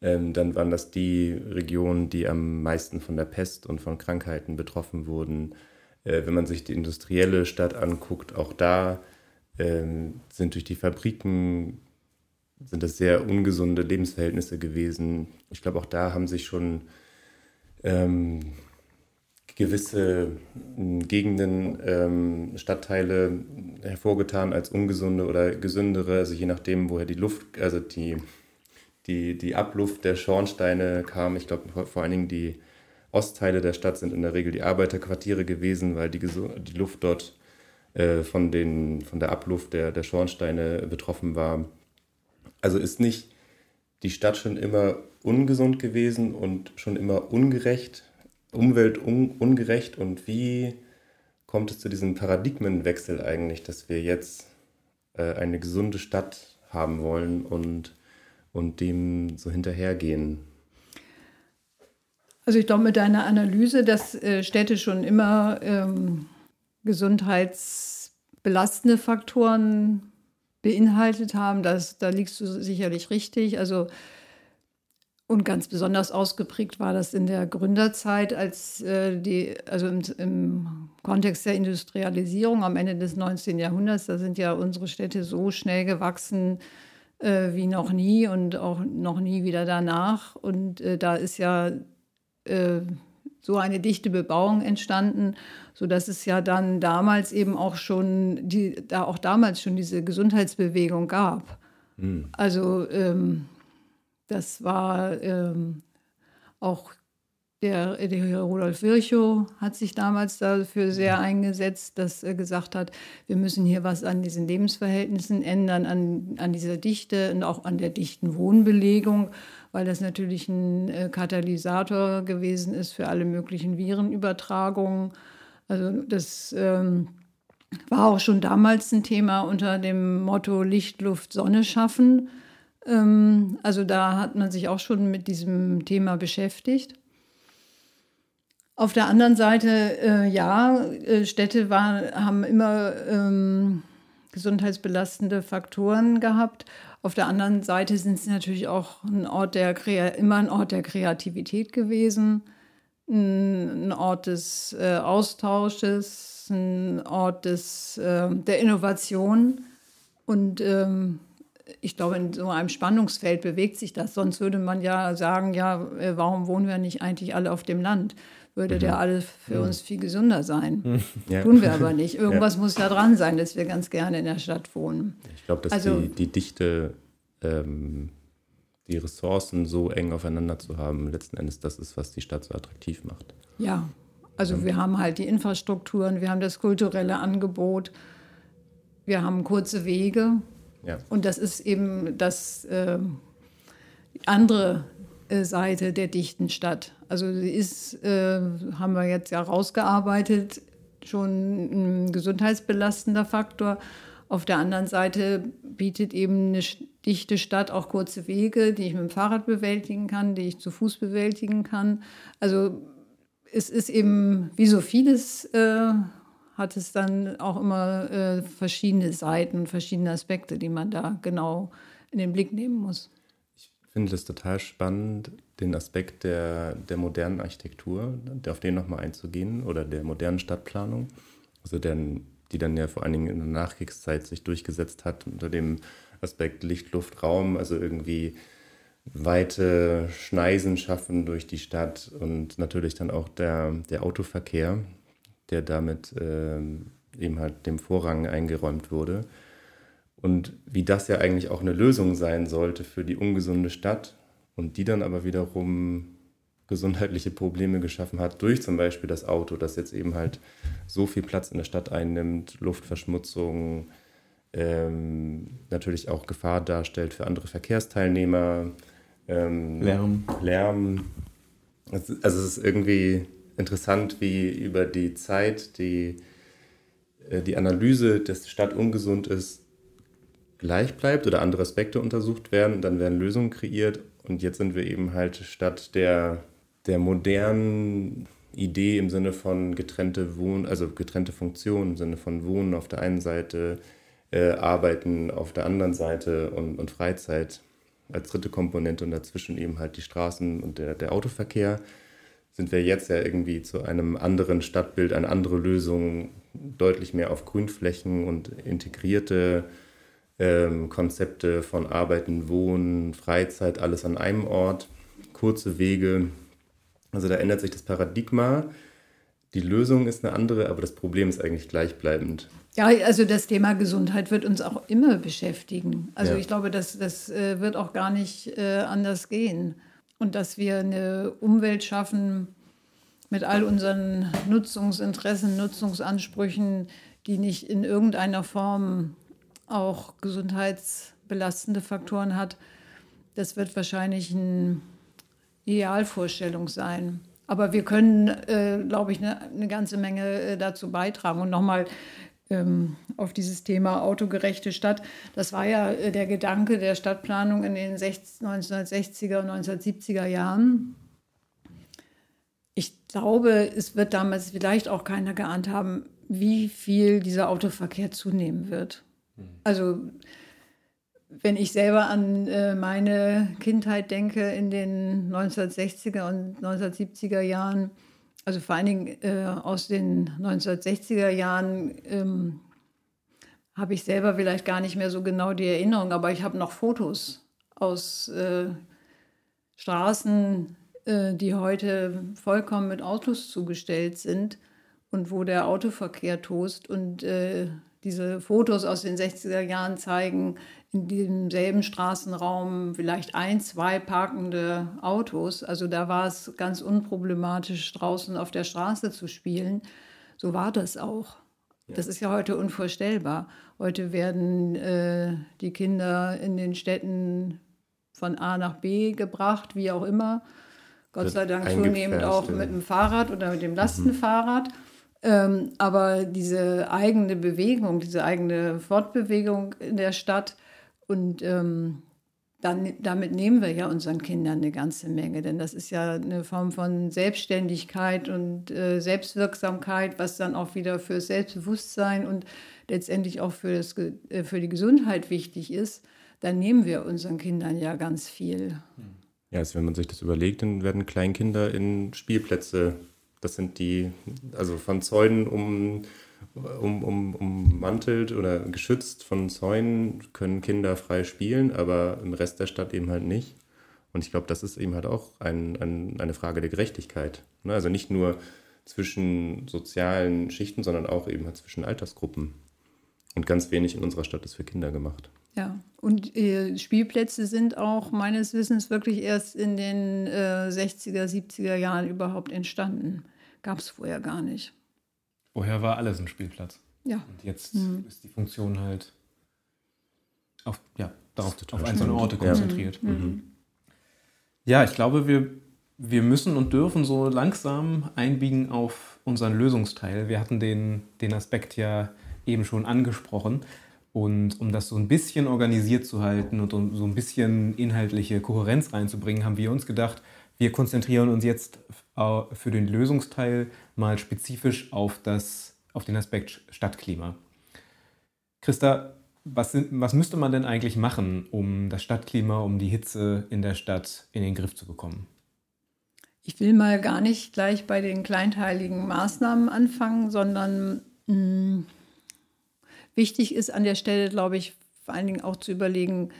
S2: ähm, dann waren das die Regionen, die am meisten von der Pest und von Krankheiten betroffen wurden. Äh, wenn man sich die industrielle Stadt anguckt, auch da ähm, sind durch die Fabriken sind das sehr ungesunde Lebensverhältnisse gewesen. Ich glaube, auch da haben sich schon ähm, gewisse hm, Gegenden, ähm, Stadtteile hervorgetan als ungesunde oder gesündere, also je nachdem, woher die Luft, also die, die, die Abluft der Schornsteine kam. Ich glaube, vor allen Dingen die Ostteile der Stadt sind in der Regel die Arbeiterquartiere gewesen, weil die, die Luft dort äh, von, den, von der Abluft der, der Schornsteine betroffen war. Also ist nicht die Stadt schon immer ungesund gewesen und schon immer ungerecht, umweltungerecht und wie kommt es zu diesem Paradigmenwechsel eigentlich, dass wir jetzt äh, eine gesunde Stadt haben wollen und, und dem so hinterhergehen?
S3: Also ich glaube mit deiner Analyse, dass äh, Städte schon immer ähm, gesundheitsbelastende Faktoren beinhaltet haben, das, da liegst du sicherlich richtig. Also und ganz besonders ausgeprägt war das in der Gründerzeit, als äh, die, also im, im, Kontext der Industrialisierung am Ende des 19. Jahrhunderts, da sind ja unsere Städte so schnell gewachsen äh, wie noch nie und auch noch nie wieder danach. Und äh, da ist ja äh, so eine dichte Bebauung entstanden, sodass es ja dann damals eben auch schon, die, da auch damals schon diese Gesundheitsbewegung gab. Mhm. Also ähm, das war ähm, auch der, der Rudolf Virchow hat sich damals dafür sehr eingesetzt, dass er gesagt hat, wir müssen hier was an diesen Lebensverhältnissen ändern, an, an dieser Dichte und auch an der dichten Wohnbelegung, weil das natürlich ein äh, Katalysator gewesen ist für alle möglichen Virenübertragungen. Also das ähm, war auch schon damals ein Thema unter dem Motto Licht, Luft, Sonne schaffen. Ähm, Also da hat man sich auch schon mit diesem Thema beschäftigt. Auf der anderen Seite, äh, ja, äh, Städte war, haben immer ähm, gesundheitsbelastende Faktoren gehabt. Auf der anderen Seite sind sie natürlich auch ein Ort der, immer ein Ort der Kreativität gewesen, ein Ort des äh, Austausches, ein Ort des, äh, der Innovation. Und ähm, ich glaube, in so einem Spannungsfeld bewegt sich das. Sonst würde man ja sagen, ja, äh, warum wohnen wir nicht eigentlich alle auf dem Land? würde mhm. der alles für uns viel gesünder sein. Mhm. (laughs) Ja. Tun wir aber nicht. Irgendwas ja. muss da dran sein, dass wir ganz gerne in der Stadt wohnen.
S2: Ich glaube, dass also, die, die Dichte, ähm, die Ressourcen so eng aufeinander zu haben, letzten Endes das ist, was die Stadt so attraktiv macht.
S3: Ja, also wir haben halt die Infrastrukturen, wir haben das kulturelle Angebot, wir haben kurze Wege. Ja. Und das ist eben das äh, andere Seite der dichten Stadt. Also sie ist, äh, haben wir jetzt ja rausgearbeitet, schon ein gesundheitsbelastender Faktor. Auf der anderen Seite bietet eben eine dichte Stadt auch kurze Wege, die ich mit dem Fahrrad bewältigen kann, die ich zu Fuß bewältigen kann. Also es ist eben, wie so vieles, äh, hat es dann auch immer äh, verschiedene Seiten, verschiedene Aspekte, die man da genau in den Blick nehmen muss.
S2: Finde das total spannend, den Aspekt der, der modernen Architektur, auf den nochmal einzugehen, oder der modernen Stadtplanung, also der, die dann ja vor allen Dingen in der Nachkriegszeit sich durchgesetzt hat unter dem Aspekt Licht, Luft, Raum, also irgendwie weite Schneisen schaffen durch die Stadt und natürlich dann auch der, der Autoverkehr, der damit äh, eben halt dem Vorrang eingeräumt wurde. Und wie das ja eigentlich auch eine Lösung sein sollte für die ungesunde Stadt und die dann aber wiederum gesundheitliche Probleme geschaffen hat durch zum Beispiel das Auto, das jetzt eben halt so viel Platz in der Stadt einnimmt, Luftverschmutzung, ähm, natürlich auch Gefahr darstellt für andere Verkehrsteilnehmer, ähm, Lärm. Lärm. Also es ist irgendwie interessant, wie über die Zeit die, äh, die Analyse, dass die Stadt ungesund ist, gleich bleibt oder andere Aspekte untersucht werden, dann werden Lösungen kreiert. Und jetzt sind wir eben halt statt der, der modernen Idee im Sinne von getrennte Wohn, also getrennte Funktionen, im Sinne von Wohnen auf der einen Seite, äh, Arbeiten auf der anderen Seite und, und Freizeit als dritte Komponente und dazwischen eben halt die Straßen und der, der Autoverkehr, sind wir jetzt ja irgendwie zu einem anderen Stadtbild, eine andere Lösung, deutlich mehr auf Grünflächen und integrierte ähm, Konzepte von Arbeiten, Wohnen, Freizeit, alles an einem Ort, kurze Wege. Also da ändert sich das Paradigma. Die Lösung ist eine andere, aber das Problem ist eigentlich gleichbleibend.
S3: Ja, also das Thema Gesundheit wird uns auch immer beschäftigen. Also ja. ich glaube, das, das äh, wird auch gar nicht äh, anders gehen. Und dass wir eine Umwelt schaffen mit all unseren Nutzungsinteressen, Nutzungsansprüchen, die nicht in irgendeiner Form auch gesundheitsbelastende Faktoren hat, das wird wahrscheinlich eine Idealvorstellung sein. Aber wir können, äh, glaube ich, eine, eine, ganze Menge äh, dazu beitragen. Und nochmal auf dieses Thema autogerechte Stadt. Das war ja äh, der Gedanke der Stadtplanung in den 1960er und 1970er Jahren. Ich glaube, es wird damals vielleicht auch keiner geahnt haben, wie viel dieser Autoverkehr zunehmen wird. Also wenn ich selber an äh, meine Kindheit denke in den 1960er und 1970er Jahren, also vor allen Dingen äh, aus den 1960er Jahren, ähm, habe ich selber vielleicht gar nicht mehr so genau die Erinnerung, aber ich habe noch Fotos aus äh, Straßen, äh, die heute vollkommen mit Autos zugestellt sind und wo der Autoverkehr tost. Und äh, diese Fotos aus den 60er Jahren zeigen in demselben Straßenraum vielleicht ein, zwei parkende Autos. Also da war es ganz unproblematisch, draußen auf der Straße zu spielen. So war das auch. Das ist ja heute unvorstellbar. Heute werden äh, die Kinder in den Städten von A nach B gebracht, wie auch immer. Gott sei Dank zunehmend auch mit dem Fahrrad oder mit dem Lastenfahrrad. Mhm. Ähm, aber diese eigene Bewegung, diese eigene Fortbewegung in der Stadt und ähm, dann, damit nehmen wir ja unseren Kindern eine ganze Menge, denn das ist ja eine Form von Selbstständigkeit und äh, Selbstwirksamkeit, was dann auch wieder für Selbstbewusstsein und letztendlich auch für, das, äh, für die Gesundheit wichtig ist. Dann nehmen wir unseren Kindern ja ganz viel.
S2: Ja, also wenn man sich das überlegt, dann werden Kleinkinder in Spielplätze, das sind die, also von Zäunen um um, um, ummantelt oder geschützt von Zäunen können Kinder frei spielen, aber im Rest der Stadt eben halt nicht. Und ich glaube, das ist eben halt auch ein, ein, eine Frage der Gerechtigkeit. Ne? Also nicht nur zwischen sozialen Schichten, sondern auch eben halt zwischen Altersgruppen. Und ganz wenig in unserer Stadt ist für Kinder gemacht.
S3: Ja, und äh, Spielplätze sind auch meines Wissens wirklich erst in den äh, 60er, 70er Jahren überhaupt entstanden. Gab es vorher gar nicht.
S1: Vorher war alles ein Spielplatz.
S3: Ja.
S1: Und jetzt mhm. ist die Funktion halt auf, ja, darauf, auf einzelne Orte konzentriert. Mhm. Mhm. Ja, ich glaube, wir, wir müssen und dürfen so langsam einbiegen auf unseren Lösungsteil. Wir hatten den, den Aspekt ja eben schon angesprochen. Und um das so ein bisschen organisiert zu halten und um so ein bisschen inhaltliche Kohärenz reinzubringen, haben wir uns gedacht, wir konzentrieren uns jetzt für den Lösungsteil mal spezifisch auf, das, auf den Aspekt Stadtklima. Christa, was, sind, was müsste man denn eigentlich machen, um das Stadtklima, um die Hitze in der Stadt in den Griff zu bekommen?
S3: Ich will mal gar nicht gleich bei den kleinteiligen Maßnahmen anfangen, sondern mh, hm, wichtig ist an der Stelle, glaube ich, vor allen Dingen auch zu überlegen,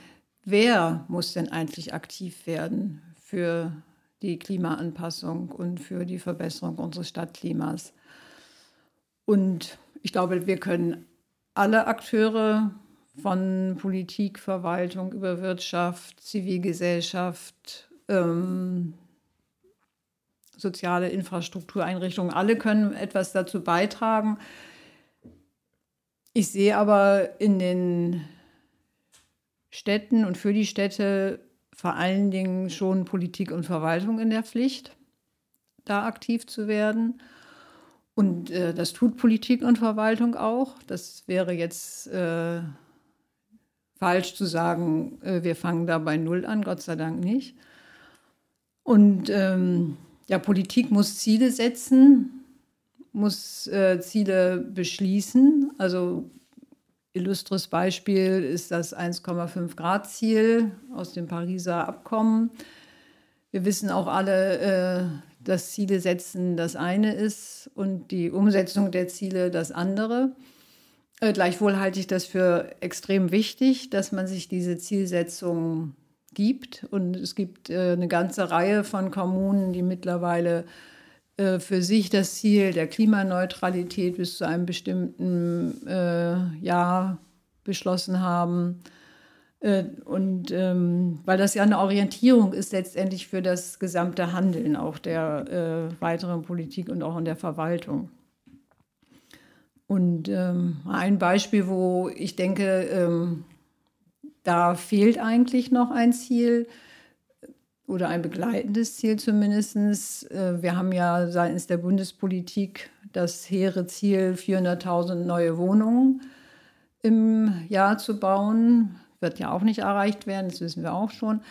S3: wer muss denn eigentlich aktiv werden für die Klimaanpassung und für die Verbesserung unseres Stadtklimas. Und ich glaube, wir können alle Akteure von Politik, Verwaltung über Wirtschaft, Zivilgesellschaft, ähm, soziale Infrastruktureinrichtungen, alle können etwas dazu beitragen. Ich sehe aber in den Städten und für die Städte vor allen Dingen schon Politik und Verwaltung in der Pflicht, da aktiv zu werden. Und äh, das tut Politik und Verwaltung auch. Das wäre jetzt äh, falsch zu sagen, äh, wir fangen da bei Null an, Gott sei Dank nicht. Und ähm, ja, Politik muss Ziele setzen, muss äh, Ziele beschließen. Also illustres Beispiel ist das 1,5 Grad Ziel aus dem Pariser Abkommen. Wir wissen auch alle, äh, dass Ziele setzen das eine ist und die Umsetzung der Ziele das andere. Äh, gleichwohl halte ich das für extrem wichtig, dass man sich diese Zielsetzung gibt. Und es gibt äh, eine ganze Reihe von Kommunen, die mittlerweile für sich das Ziel der Klimaneutralität bis zu einem bestimmten äh, Jahr beschlossen haben. Äh, und ähm, weil das ja eine Orientierung ist letztendlich für das gesamte Handeln auch der äh, weiteren Politik und auch in der Verwaltung. Und ähm, ein Beispiel, wo ich denke, ähm, da fehlt eigentlich noch ein Ziel, oder ein begleitendes Ziel zumindest. Äh, wir haben ja seitens der Bundespolitik das hehre Ziel, 400.000 neue Wohnungen im Jahr zu bauen. Wird ja auch nicht erreicht werden, das wissen wir auch schon.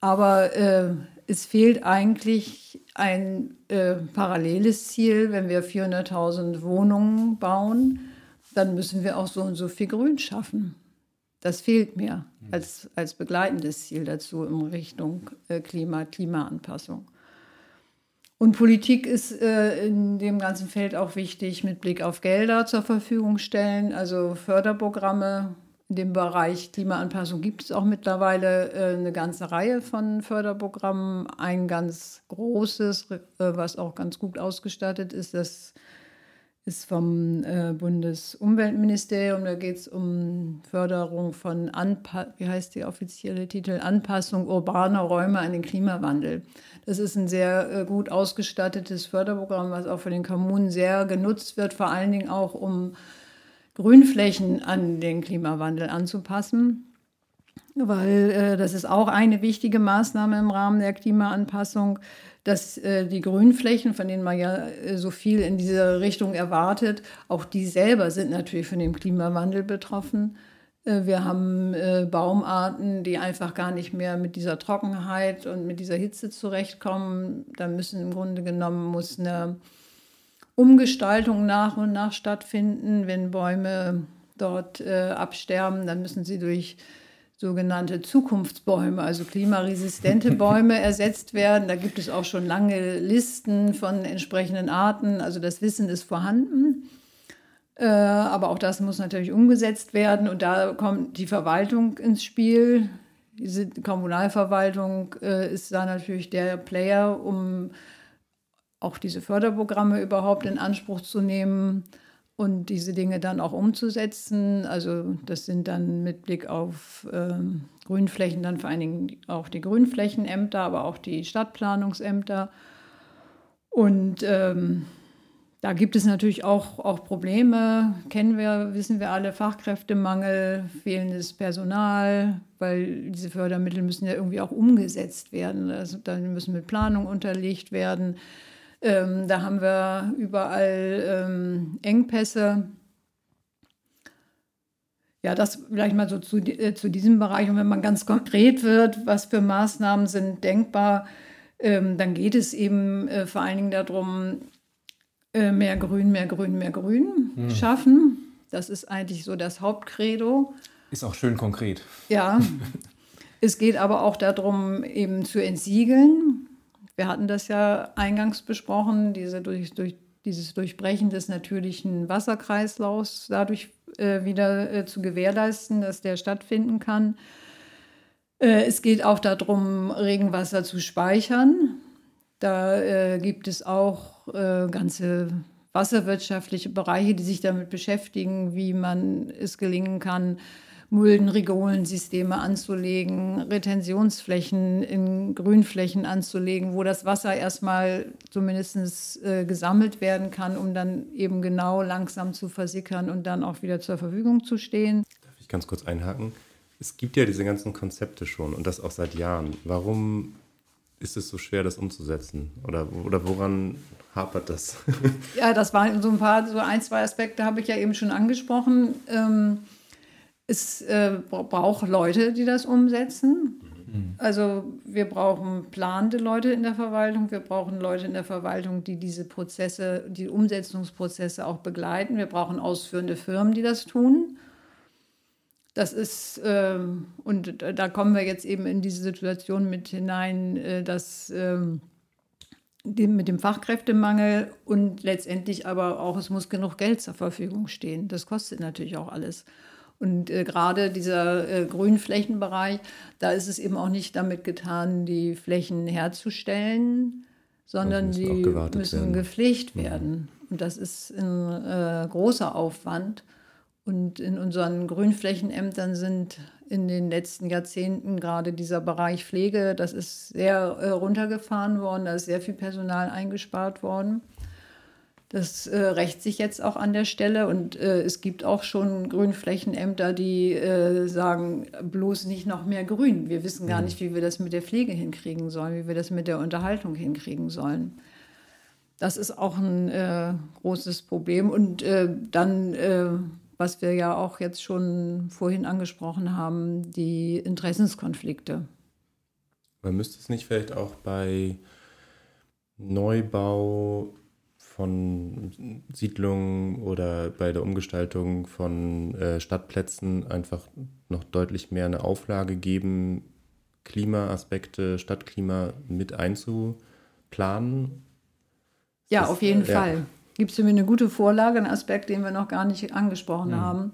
S3: Aber äh, es fehlt eigentlich ein äh, paralleles Ziel. Wenn wir 400.000 Wohnungen bauen, dann müssen wir auch so und so viel Grün schaffen. Das fehlt mir als, als begleitendes Ziel dazu in Richtung äh, Klima, Klimaanpassung. Und Politik ist äh, in dem ganzen Feld auch wichtig mit Blick auf Gelder zur Verfügung stellen, also Förderprogramme. In dem Bereich Klimaanpassung gibt es auch mittlerweile äh, eine ganze Reihe von Förderprogrammen. Ein ganz großes, was auch ganz gut ausgestattet ist, das ist vom äh, Bundesumweltministerium. Da geht es um Förderung von, Anpa wie heißt der offizielle Titel? Anpassung urbaner Räume an den Klimawandel. Das ist ein sehr äh, gut ausgestattetes Förderprogramm, was auch von den Kommunen sehr genutzt wird, vor allen Dingen auch um Grünflächen an den Klimawandel anzupassen weil äh, das ist auch eine wichtige Maßnahme im Rahmen der Klimaanpassung dass äh, die Grünflächen, von denen man ja äh, so viel in dieser Richtung erwartet, auch die selber sind natürlich von dem Klimawandel betroffen. Äh, wir haben äh, Baumarten, die einfach gar nicht mehr mit dieser Trockenheit und mit dieser Hitze zurechtkommen. Da müssen im Grunde genommen muss eine Umgestaltung nach und nach stattfinden. Wenn Bäume dort äh, absterben, dann müssen sie durch sogenannte Zukunftsbäume, also klimaresistente (laughs) Bäume ersetzt werden. Da gibt es auch schon lange Listen von entsprechenden Arten. Also das Wissen ist vorhanden. Äh, aber auch das muss natürlich umgesetzt werden. Und da kommt die Verwaltung ins Spiel. Diese Kommunalverwaltung äh, ist da natürlich der Player, um auch diese Förderprogramme überhaupt in Anspruch zu nehmen und diese Dinge dann auch umzusetzen. Also das sind dann mit Blick auf ähm, Grünflächen dann vor allen Dingen auch die Grünflächenämter, aber auch die Stadtplanungsämter. Und ähm, da gibt es natürlich auch, auch Probleme, kennen wir, wissen wir alle, Fachkräftemangel, fehlendes Personal, weil diese Fördermittel müssen ja irgendwie auch umgesetzt werden. Also dann müssen mit Planung unterlegt werden. Ähm, da haben wir überall ähm, Engpässe. Ja, das vielleicht mal so zu, äh, zu diesem Bereich. Und wenn man ganz konkret wird, was für Maßnahmen sind denkbar, ähm, dann geht es eben äh, vor allen Dingen darum, äh, mehr Grün, mehr Grün, mehr Grün hm. schaffen. Das ist eigentlich so das Hauptcredo.
S1: Ist auch schön konkret.
S3: Ja. (laughs) es geht aber auch darum, eben zu entsiegeln. Wir hatten das ja eingangs besprochen, diese durch, durch, dieses Durchbrechen des natürlichen Wasserkreislaufs dadurch äh, wieder äh, zu gewährleisten, dass der stattfinden kann. Äh, es geht auch darum, Regenwasser zu speichern. Da äh, gibt es auch äh, ganze wasserwirtschaftliche Bereiche, die sich damit beschäftigen, wie man es gelingen kann, Mulden-Rigolensysteme anzulegen, Retentionsflächen in Grünflächen anzulegen, wo das Wasser erstmal zumindest äh, gesammelt werden kann, um dann eben genau langsam zu versickern und dann auch wieder zur Verfügung zu stehen.
S2: Darf ich ganz kurz einhaken? Es gibt ja diese ganzen Konzepte schon und das auch seit Jahren. Warum ist es so schwer, das umzusetzen? Oder, oder woran hapert das?
S3: ja, das waren so ein paar, so ein, zwei Aspekte habe ich ja eben schon angesprochen. Ähm, es äh, braucht Leute, die das umsetzen. Mhm. Also wir brauchen planende Leute in der Verwaltung, wir brauchen Leute in der Verwaltung, die diese Prozesse, die Umsetzungsprozesse auch begleiten. Wir brauchen ausführende Firmen, die das tun. Das ist, äh, und da kommen wir jetzt eben in diese Situation mit hinein, äh, dass äh, dem, mit dem Fachkräftemangel und letztendlich aber auch, es muss genug Geld zur Verfügung stehen. Das kostet natürlich auch alles. Und äh, gerade dieser äh, Grünflächenbereich, da ist es eben auch nicht damit getan, die Flächen herzustellen, sondern die müssen werden. gepflegt mhm. werden. Und das ist ein äh, großer Aufwand. Und in unseren Grünflächenämtern sind in den letzten Jahrzehnten gerade dieser Bereich Pflege, das ist sehr äh, runtergefahren worden, da ist sehr viel Personal eingespart worden. Das äh, rächt sich jetzt auch an der Stelle und äh, es gibt auch schon Grünflächenämter, die äh, sagen, bloß nicht noch mehr Grün. Wir wissen gar mhm. nicht, wie wir das mit der Pflege hinkriegen sollen, wie wir das mit der Unterhaltung hinkriegen sollen. Das ist auch ein äh, großes Problem. Und äh, dann äh, was wir ja auch jetzt schon vorhin angesprochen haben, die Interessenskonflikte.
S2: Man müsste es nicht vielleicht auch bei Neubau von Siedlungen oder bei der Umgestaltung von äh, Stadtplätzen einfach noch deutlich mehr eine Auflage geben, Klimaaspekte, Stadtklima mit einzuplanen?
S3: Ja, das, auf jeden Fall. Ja gibt es für mich eine gute Vorlage, einen Aspekt, den wir noch gar nicht angesprochen mhm. haben.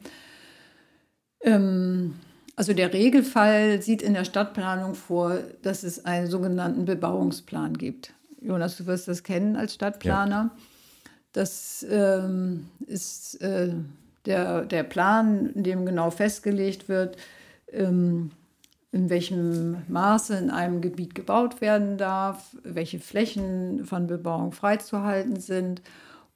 S3: Ähm, also der Regelfall sieht in der Stadtplanung vor, dass es einen sogenannten Bebauungsplan gibt. Jonas, du wirst das kennen als Stadtplaner. Ja. Das ähm, ist äh, der, der Plan, in dem genau festgelegt wird, ähm, in welchem Maße in einem Gebiet gebaut werden darf, welche Flächen von Bebauung freizuhalten sind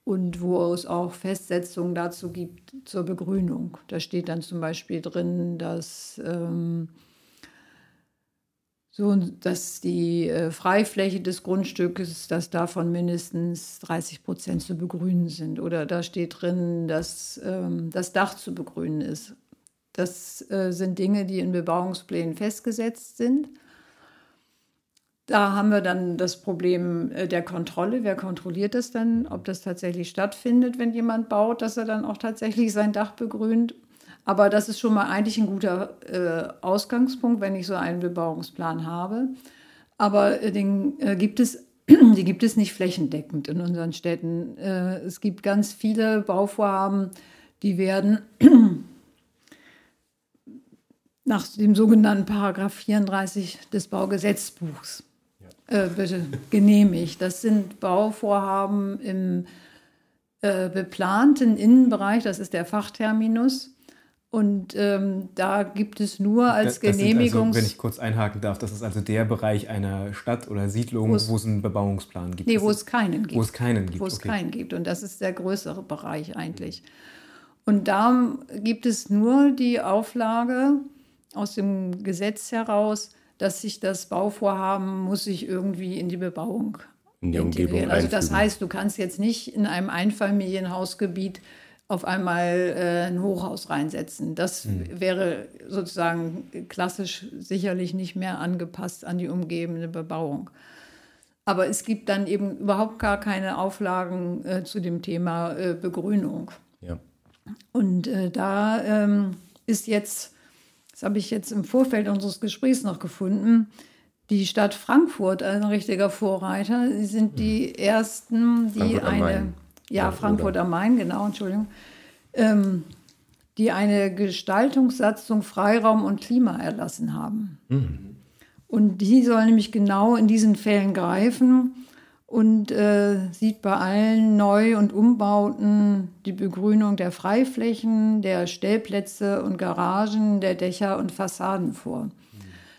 S3: und wo es auch Festsetzungen dazu gibt zur Begrünung. Da steht dann zum Beispiel drin, dass, ähm, so, dass die äh, Freifläche des Grundstückes, dass davon mindestens 30 Prozent zu begrünen sind. Oder da steht drin, dass ähm, das Dach zu begrünen ist. Das äh, sind Dinge, die in Bebauungsplänen festgesetzt sind. Da haben wir dann das Problem äh, der Kontrolle. Wer kontrolliert das dann, ob das tatsächlich stattfindet, wenn jemand baut, dass er dann auch tatsächlich sein Dach begrünt? Aber das ist schon mal eigentlich ein guter äh, Ausgangspunkt, wenn ich so einen Bebauungsplan habe. Aber äh, den äh, gibt es, (clears throat) die gibt es nicht flächendeckend in unseren Städten. Äh, es gibt ganz viele Bauvorhaben, die werden (clears throat) nach dem sogenannten Paragraph 34 des Baugesetzbuchs äh, bitte genehmigt. Das sind Bauvorhaben im äh, beplanten Innenbereich, das ist der Fachterminus. Und ähm, da gibt es nur als das, das Genehmigungs...
S1: Also, wenn ich kurz einhaken darf, das ist also der Bereich einer Stadt oder Siedlung, wo es einen Bebauungsplan gibt.
S3: Nee, wo es keinen gibt.
S1: Wo es keinen gibt.
S3: Wo es okay. keinen gibt. Und das ist der größere Bereich eigentlich. Und da gibt es nur die Auflage aus dem Gesetz heraus, dass sich das Bauvorhaben muss sich irgendwie in die Bebauung
S2: in die Umgebung
S3: Also das heißt, du kannst jetzt nicht in einem Einfamilienhausgebiet auf einmal äh, ein Hochhaus reinsetzen. Das mhm. wäre sozusagen klassisch sicherlich nicht mehr angepasst an die umgebende Bebauung. Aber es gibt dann eben überhaupt gar keine Auflagen äh, zu dem Thema äh, Begrünung.
S2: Ja.
S3: Und äh, da ähm, ist jetzt das habe ich jetzt im Vorfeld unseres Gesprächs noch gefunden, die Stadt Frankfurt ein richtiger Vorreiter. Sie sind die mhm. ersten, die Frankfurt eine, ja, Frankfurt am Main, genau, Entschuldigung, ähm, die eine Gestaltungssatzung Freiraum und Klima erlassen haben. Mhm. Und die soll nämlich genau in diesen Fällen greifen und äh, sieht bei allen Neu- und Umbauten die Begrünung der Freiflächen, der Stellplätze und Garagen, der Dächer und Fassaden vor.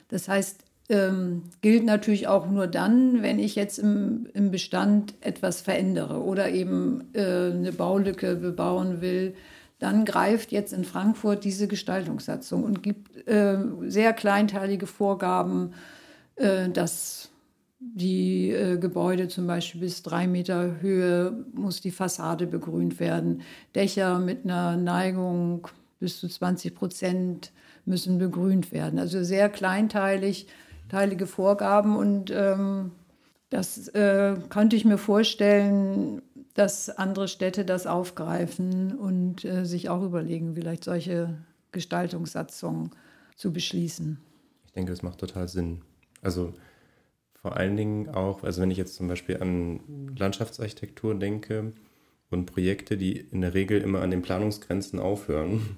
S3: Das heißt, ähm, gilt natürlich auch nur dann, wenn ich jetzt im, im Bestand etwas verändere oder eben äh, eine Baulücke bebauen will. Dann greift jetzt in Frankfurt diese Gestaltungssatzung und gibt äh, sehr kleinteilige Vorgaben, äh, dass die äh, Gebäude zum Beispiel bis drei Meter Höhe muss die Fassade begrünt werden. Dächer mit einer Neigung bis zu 20 Prozent müssen begrünt werden. Also sehr kleinteilig, teilige Vorgaben. Und ähm, das äh, könnte ich mir vorstellen, dass andere Städte das aufgreifen und äh, sich auch überlegen, vielleicht solche Gestaltungssatzungen zu beschließen.
S2: Ich denke, das macht total Sinn. Also vor allen Dingen auch, also wenn ich jetzt zum Beispiel an Landschaftsarchitektur denke und Projekte, die in der Regel immer an den Planungsgrenzen aufhören,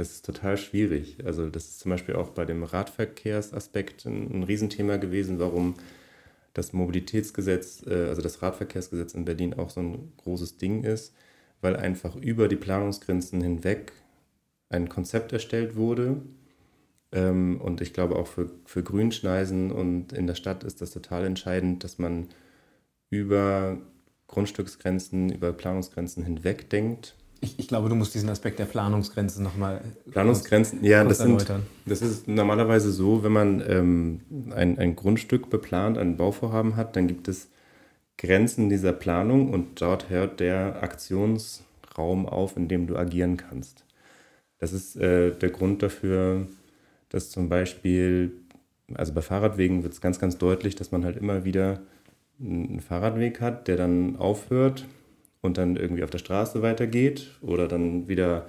S2: das ist total schwierig. Also das ist zum Beispiel auch bei dem Radverkehrsaspekt ein, ein Riesenthema gewesen, warum das Mobilitätsgesetz, äh, also das Radverkehrsgesetz in Berlin auch so ein großes Ding ist, weil einfach über die Planungsgrenzen hinweg ein Konzept erstellt wurde, ähm, und ich glaube auch für, für Grünschneisen und in der Stadt ist das total entscheidend, dass man über Grundstücksgrenzen, über Planungsgrenzen hinweg denkt.
S1: Ich, ich glaube, du musst diesen Aspekt der Planungsgrenzen nochmal.
S2: Planungsgrenzen, ja, das, sind, das ist normalerweise so, wenn man ähm, ein, ein Grundstück beplant, ein Bauvorhaben hat, dann gibt es Grenzen dieser Planung und dort hört der Aktionsraum auf, in dem du agieren kannst. Das ist äh, der Grund dafür, dass zum Beispiel, also bei Fahrradwegen wird es ganz, ganz deutlich, dass man halt immer wieder einen Fahrradweg hat, der dann aufhört und dann irgendwie auf der Straße weitergeht oder dann wieder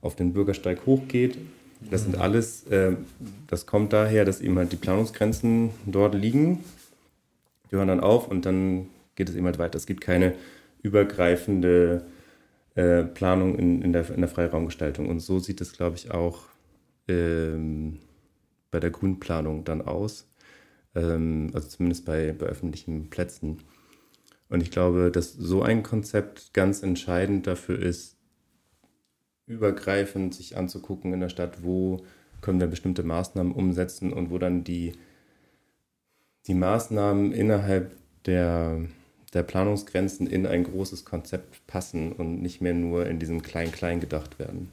S2: auf den Bürgersteig hochgeht. Das sind alles, äh, das kommt daher, dass eben halt die Planungsgrenzen dort liegen. Die hören dann auf und dann geht es eben halt weiter. Es gibt keine übergreifende äh, Planung in, in, der, in der Freiraumgestaltung. Und so sieht es, glaube ich, auch ähm, bei der Grünplanung dann aus. Ähm, also zumindest bei, bei öffentlichen Plätzen. Und ich glaube, dass so ein Konzept ganz entscheidend dafür ist, übergreifend sich anzugucken in der Stadt, wo können wir bestimmte Maßnahmen umsetzen und wo dann die, die Maßnahmen innerhalb der, der Planungsgrenzen in ein großes Konzept passen und nicht mehr nur in diesem Klein-Klein gedacht werden.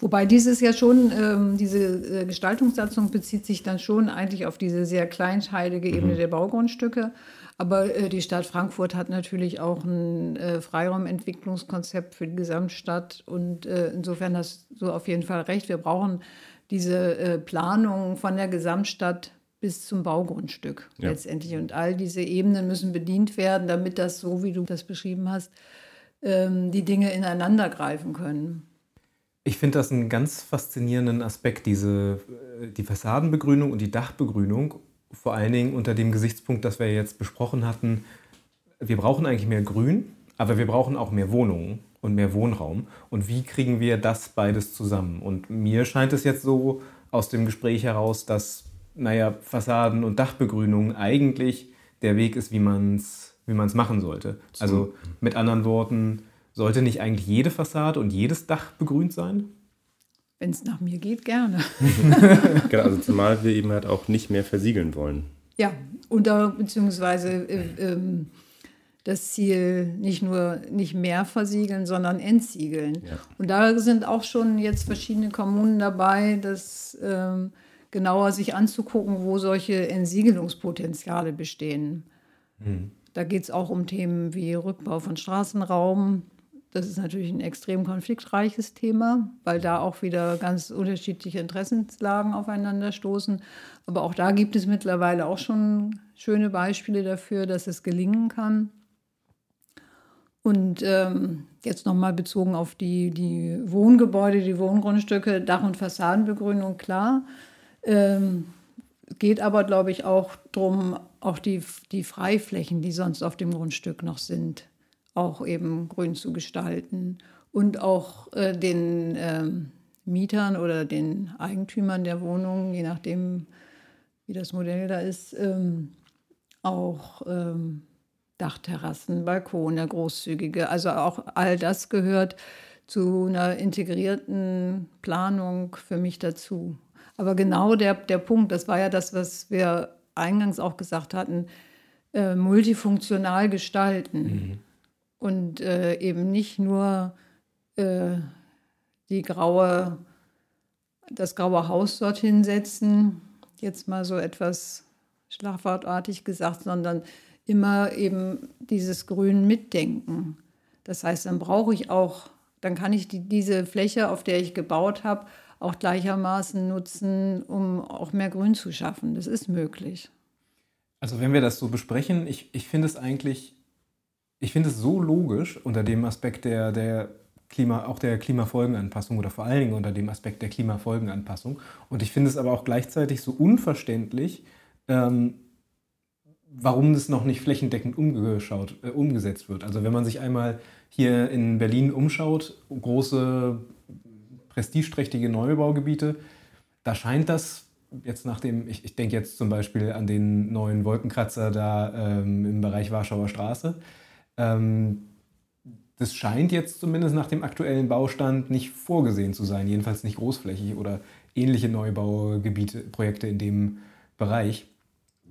S3: Wobei dieses ja schon, ähm, diese äh, Gestaltungssatzung bezieht sich dann schon eigentlich auf diese sehr kleinscheidige Ebene mhm. der Baugrundstücke. Aber äh, die Stadt Frankfurt hat natürlich auch ein äh, Freiraumentwicklungskonzept für die Gesamtstadt. Und äh, insofern hast du auf jeden Fall recht. Wir brauchen diese äh, Planung von der Gesamtstadt bis zum Baugrundstück ja. letztendlich. Und all diese Ebenen müssen bedient werden, damit das, so wie du das beschrieben hast, ähm, die Dinge ineinander greifen können.
S1: Ich finde das einen ganz faszinierenden Aspekt, diese, äh, die Fassadenbegrünung und die Dachbegrünung, vor allen Dingen unter dem Gesichtspunkt, das wir jetzt besprochen hatten. Wir brauchen eigentlich mehr Grün, aber wir brauchen auch mehr Wohnungen und mehr Wohnraum. Und wie kriegen wir das beides zusammen? Und mir scheint es jetzt so aus dem Gespräch heraus, dass, naja, Fassaden und Dachbegrünung eigentlich der Weg ist, wie man es wie machen sollte. Also mit anderen Worten, sollte nicht eigentlich jede Fassade und jedes Dach begrünt sein?
S3: Wenn es nach mir geht, gerne. (laughs)
S2: genau, also zumal wir eben halt auch nicht mehr versiegeln wollen.
S3: Ja, oder beziehungsweise äh, äh, das Ziel nicht nur nicht mehr versiegeln, sondern entsiegeln. Ja. Und da sind auch schon jetzt verschiedene Kommunen dabei, das ähm, genauer sich anzugucken, wo solche Entsiegelungspotenziale bestehen. Mhm. Da geht es auch um Themen wie Rückbau von Straßenraum, das ist natürlich ein extrem konfliktreiches Thema, weil da auch wieder ganz unterschiedliche Interessenslagen aufeinander stoßen. Aber auch da gibt es mittlerweile auch schon schöne Beispiele dafür, dass es gelingen kann. Und ähm, jetzt nochmal bezogen auf die, die Wohngebäude, die Wohngrundstücke, Dach- und Fassadenbegrünung, klar. Ähm, geht aber, glaube ich, auch darum, auch die, die Freiflächen, die sonst auf dem Grundstück noch sind, auch eben grün zu gestalten und auch äh, den ähm, Mietern oder den Eigentümern der Wohnungen, je nachdem, wie das Modell da ist, ähm, auch ähm, Dachterrassen, Balkone, großzügige. Also auch all das gehört zu einer integrierten Planung für mich dazu. Aber genau der, der Punkt, das war ja das, was wir eingangs auch gesagt hatten, äh, multifunktional gestalten. Mhm und äh, eben nicht nur äh, die graue, das graue Haus dorthin setzen, jetzt mal so etwas schlagwortartig gesagt, sondern immer eben dieses Grün mitdenken. Das heißt, dann brauche ich auch, dann kann ich die, diese Fläche, auf der ich gebaut habe, auch gleichermaßen nutzen, um auch mehr Grün zu schaffen. Das ist möglich.
S1: Also wenn wir das so besprechen, ich, ich finde es eigentlich ich finde es so logisch unter dem Aspekt der, der Klima, auch der Klimafolgenanpassung oder vor allen Dingen unter dem Aspekt der Klimafolgenanpassung. Und ich finde es aber auch gleichzeitig so unverständlich, ähm, warum das noch nicht flächendeckend umgeschaut, äh, umgesetzt wird. Also wenn man sich einmal hier in Berlin umschaut, große prestigeträchtige Neubaugebiete, da scheint das jetzt nach dem, ich, ich denke jetzt zum Beispiel an den neuen Wolkenkratzer da ähm, im Bereich Warschauer Straße, ähm, das scheint jetzt zumindest nach dem aktuellen Baustand nicht vorgesehen zu sein, jedenfalls nicht großflächig oder ähnliche Neubaugebiete, Projekte in dem Bereich.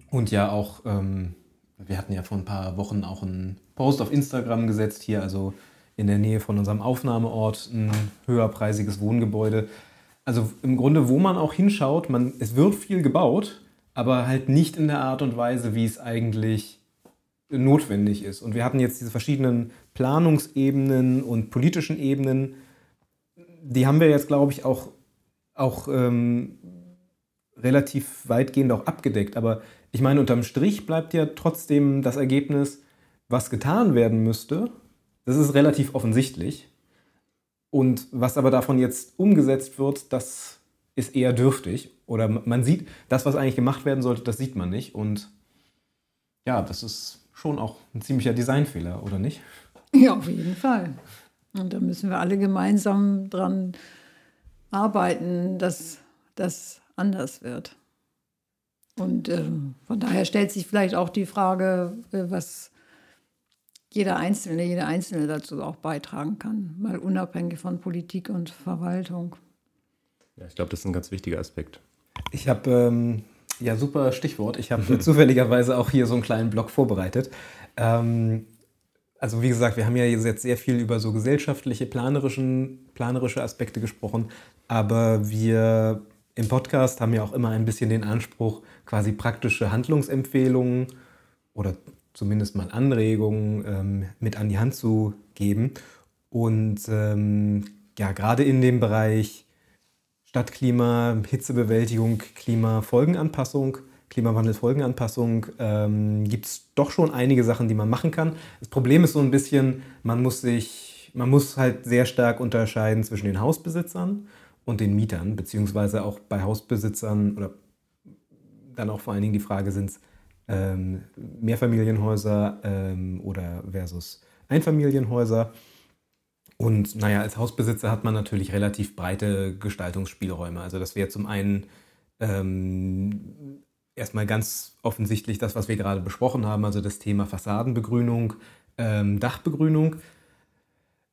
S1: Und ja auch, ähm, wir hatten ja vor ein paar Wochen auch einen Post auf Instagram gesetzt, hier also in der Nähe von unserem Aufnahmeort, ein höherpreisiges Wohngebäude. Also im Grunde, wo man auch hinschaut, man, es wird viel gebaut, aber halt nicht in der Art und Weise, wie es eigentlich notwendig ist. Und wir hatten jetzt diese verschiedenen Planungsebenen und politischen Ebenen, die haben wir jetzt, glaube ich, auch, auch ähm, relativ weitgehend auch abgedeckt. Aber ich meine, unterm Strich bleibt ja trotzdem das Ergebnis, was getan werden müsste. Das ist relativ offensichtlich. Und was aber davon jetzt umgesetzt wird, das ist eher dürftig. Oder man sieht, das, was eigentlich gemacht werden sollte, das sieht man nicht. Und ja, das ist schon auch ein ziemlicher Designfehler, oder nicht?
S3: Ja, auf jeden Fall. Und da müssen wir alle gemeinsam dran arbeiten, dass das anders wird. Und äh, von daher stellt sich vielleicht auch die Frage, äh, was jeder Einzelne, jede Einzelne dazu auch beitragen kann, mal unabhängig von Politik und Verwaltung.
S2: Ja, ich glaube, das ist ein ganz wichtiger Aspekt.
S1: Ich habe ähm, ja, super Stichwort. Ich habe (laughs) zufälligerweise auch hier so einen kleinen Blog vorbereitet. Ähm, also wie gesagt, wir haben ja jetzt sehr viel über so gesellschaftliche, planerischen, planerische Aspekte gesprochen, aber wir im Podcast haben ja auch immer ein bisschen den Anspruch, quasi praktische Handlungsempfehlungen oder zumindest mal Anregungen ähm, mit an die Hand zu geben. Und ähm, ja, gerade in dem Bereich Stadtklima, Hitzebewältigung, Klimafolgenanpassung, Klimawandelfolgenanpassung ähm, gibt es doch schon einige Sachen, die man machen kann. Das Problem ist so ein bisschen, man muss sich, man muss halt sehr stark unterscheiden zwischen den Hausbesitzern und den Mietern, beziehungsweise auch bei Hausbesitzern oder dann auch vor allen Dingen die Frage, sind es ähm, Mehrfamilienhäuser ähm, oder versus Einfamilienhäuser. Und naja, als Hausbesitzer hat man natürlich relativ breite Gestaltungsspielräume. Also das wäre zum einen ähm, erstmal ganz offensichtlich das, was wir gerade besprochen haben, also das Thema Fassadenbegrünung, ähm, Dachbegrünung.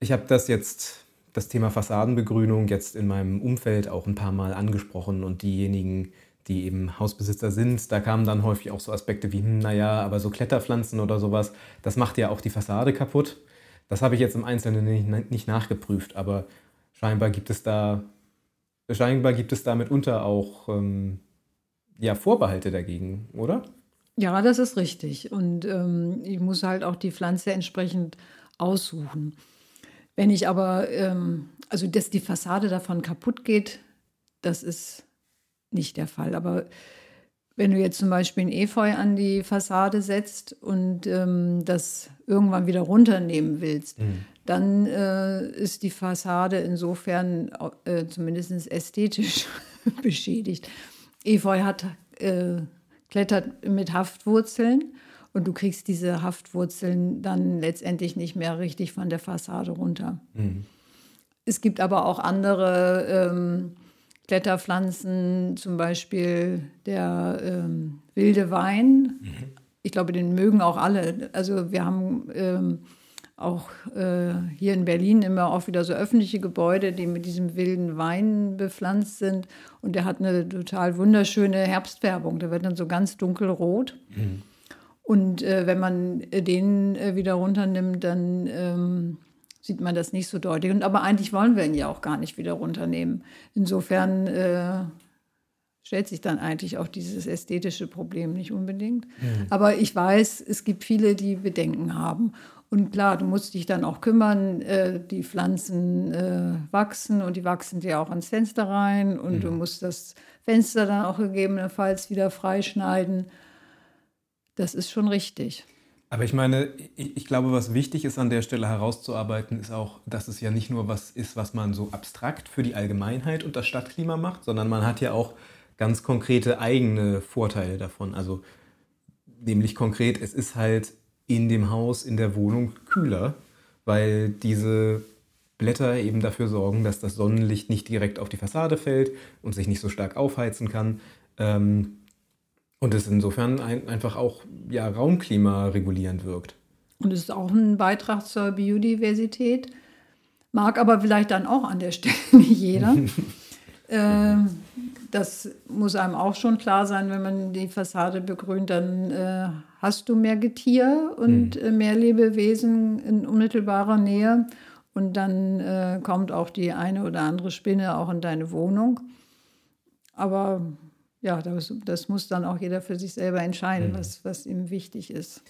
S1: Ich habe das jetzt, das Thema Fassadenbegrünung, jetzt in meinem Umfeld auch ein paar Mal angesprochen und diejenigen, die eben Hausbesitzer sind, da kamen dann häufig auch so Aspekte wie, hm, naja, aber so Kletterpflanzen oder sowas, das macht ja auch die Fassade kaputt. Das habe ich jetzt im Einzelnen nicht, nicht nachgeprüft, aber scheinbar gibt es da, scheinbar gibt es da mitunter auch ähm, ja, Vorbehalte dagegen, oder?
S3: Ja, das ist richtig. Und ähm, ich muss halt auch die Pflanze entsprechend aussuchen. Wenn ich aber, ähm, also dass die Fassade davon kaputt geht, das ist nicht der Fall. Aber wenn du jetzt zum Beispiel ein Efeu an die Fassade setzt und ähm, das irgendwann wieder runternehmen willst, mhm. dann äh, ist die Fassade insofern äh, zumindest ästhetisch (laughs) beschädigt. Efeu hat, äh, klettert mit Haftwurzeln und du kriegst diese Haftwurzeln dann letztendlich nicht mehr richtig von der Fassade runter. Mhm. Es gibt aber auch andere ähm, Kletterpflanzen, zum Beispiel der ähm, wilde Wein. Mhm. Ich glaube, den mögen auch alle. Also wir haben ähm, auch äh, hier in Berlin immer auch wieder so öffentliche Gebäude, die mit diesem wilden Wein bepflanzt sind. Und der hat eine total wunderschöne Herbstfärbung. Der wird dann so ganz dunkelrot. Mhm. Und äh, wenn man den äh, wieder runternimmt, dann ähm, sieht man das nicht so deutlich. Und aber eigentlich wollen wir ihn ja auch gar nicht wieder runternehmen. Insofern äh, stellt sich dann eigentlich auch dieses ästhetische Problem nicht unbedingt. Mhm. Aber ich weiß, es gibt viele, die Bedenken haben. Und klar, du musst dich dann auch kümmern, äh, die Pflanzen äh, wachsen und die wachsen dir auch ans Fenster rein und mhm. du musst das Fenster dann auch gegebenenfalls wieder freischneiden. Das ist schon richtig.
S1: Aber ich meine, ich, ich, glaube, was wichtig ist an der Stelle herauszuarbeiten, ist auch, dass es ja nicht nur was ist, was man so abstrakt für die Allgemeinheit und das Stadtklima macht, sondern man hat ja auch ganz konkrete eigene Vorteile davon. Also nämlich konkret, es ist halt in dem Haus, in der Wohnung kühler, weil diese Blätter eben dafür sorgen, dass das Sonnenlicht nicht direkt auf die Fassade fällt und sich nicht so stark aufheizen kann. Ähm, und es insofern ein, einfach auch ja, Raumklima regulierend wirkt.
S3: Und es ist auch ein Beitrag zur Biodiversität. Mag aber vielleicht dann auch an der Stelle (laughs) nicht jeder. (laughs) äh, das muss einem auch schon klar sein, wenn man die Fassade begrünt, dann äh, hast du mehr Getier und mhm. äh, mehr Lebewesen in unmittelbarer Nähe. Und dann äh, kommt auch die eine oder andere Spinne auch in deine Wohnung. Aber ja, das, das, muss dann auch jeder für sich selber entscheiden, mhm. was, was ihm wichtig ist.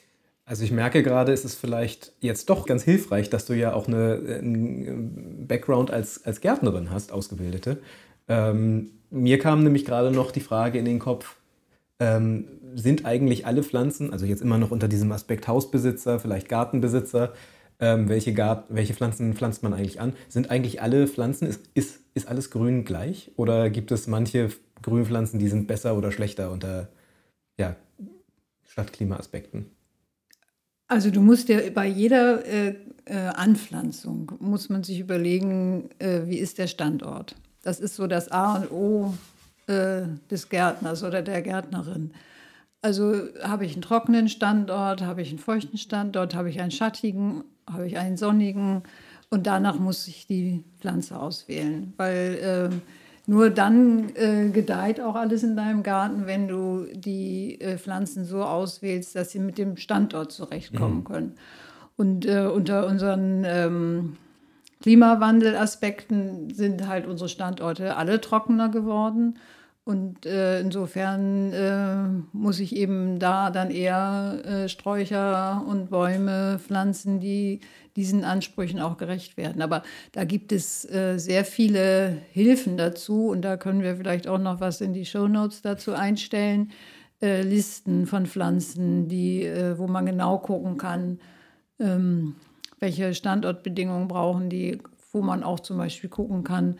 S1: Also ich merke gerade, es ist vielleicht jetzt doch ganz hilfreich, dass du ja auch eine, einen Background als, als Gärtnerin hast, ausgebildete. Ähm, mir kam nämlich gerade noch die Frage in den Kopf, ähm, sind eigentlich alle Pflanzen, also jetzt immer noch unter diesem Aspekt Hausbesitzer, vielleicht Gartenbesitzer, ähm, welche, Gart welche Pflanzen pflanzt man eigentlich an? Sind eigentlich alle Pflanzen, ist, ist, ist alles grün gleich? Oder gibt es manche Grünpflanzen, die sind besser oder schlechter unter ja, Stadtklimaaspekten?
S3: Also du musst ja bei jeder äh, äh, Anpflanzung, muss man sich überlegen, äh, wie ist der Standort. Das ist so das A und O äh, des Gärtners oder der Gärtnerin. Also habe ich einen trockenen Standort, habe ich einen feuchten Standort, habe ich einen schattigen, habe ich einen sonnigen und danach muss ich die Pflanze auswählen, weil ähm, nur dann äh, gedeiht auch alles in deinem Garten, wenn du die äh, Pflanzen so auswählst, dass sie mit dem Standort zurechtkommen mhm. können. Und äh, unter unseren ähm, Klimawandelaspekten sind halt unsere Standorte alle trockener geworden. Und äh, insofern äh, muss ich eben da dann eher äh, Sträucher und Bäume pflanzen, die diesen Ansprüchen auch gerecht werden. Aber da gibt es äh, sehr viele Hilfen dazu und da können wir vielleicht auch noch was in die Show Notes dazu einstellen. Äh, Listen von Pflanzen, die, äh, wo man genau gucken kann, ähm, welche Standortbedingungen brauchen die, wo man auch zum Beispiel gucken kann,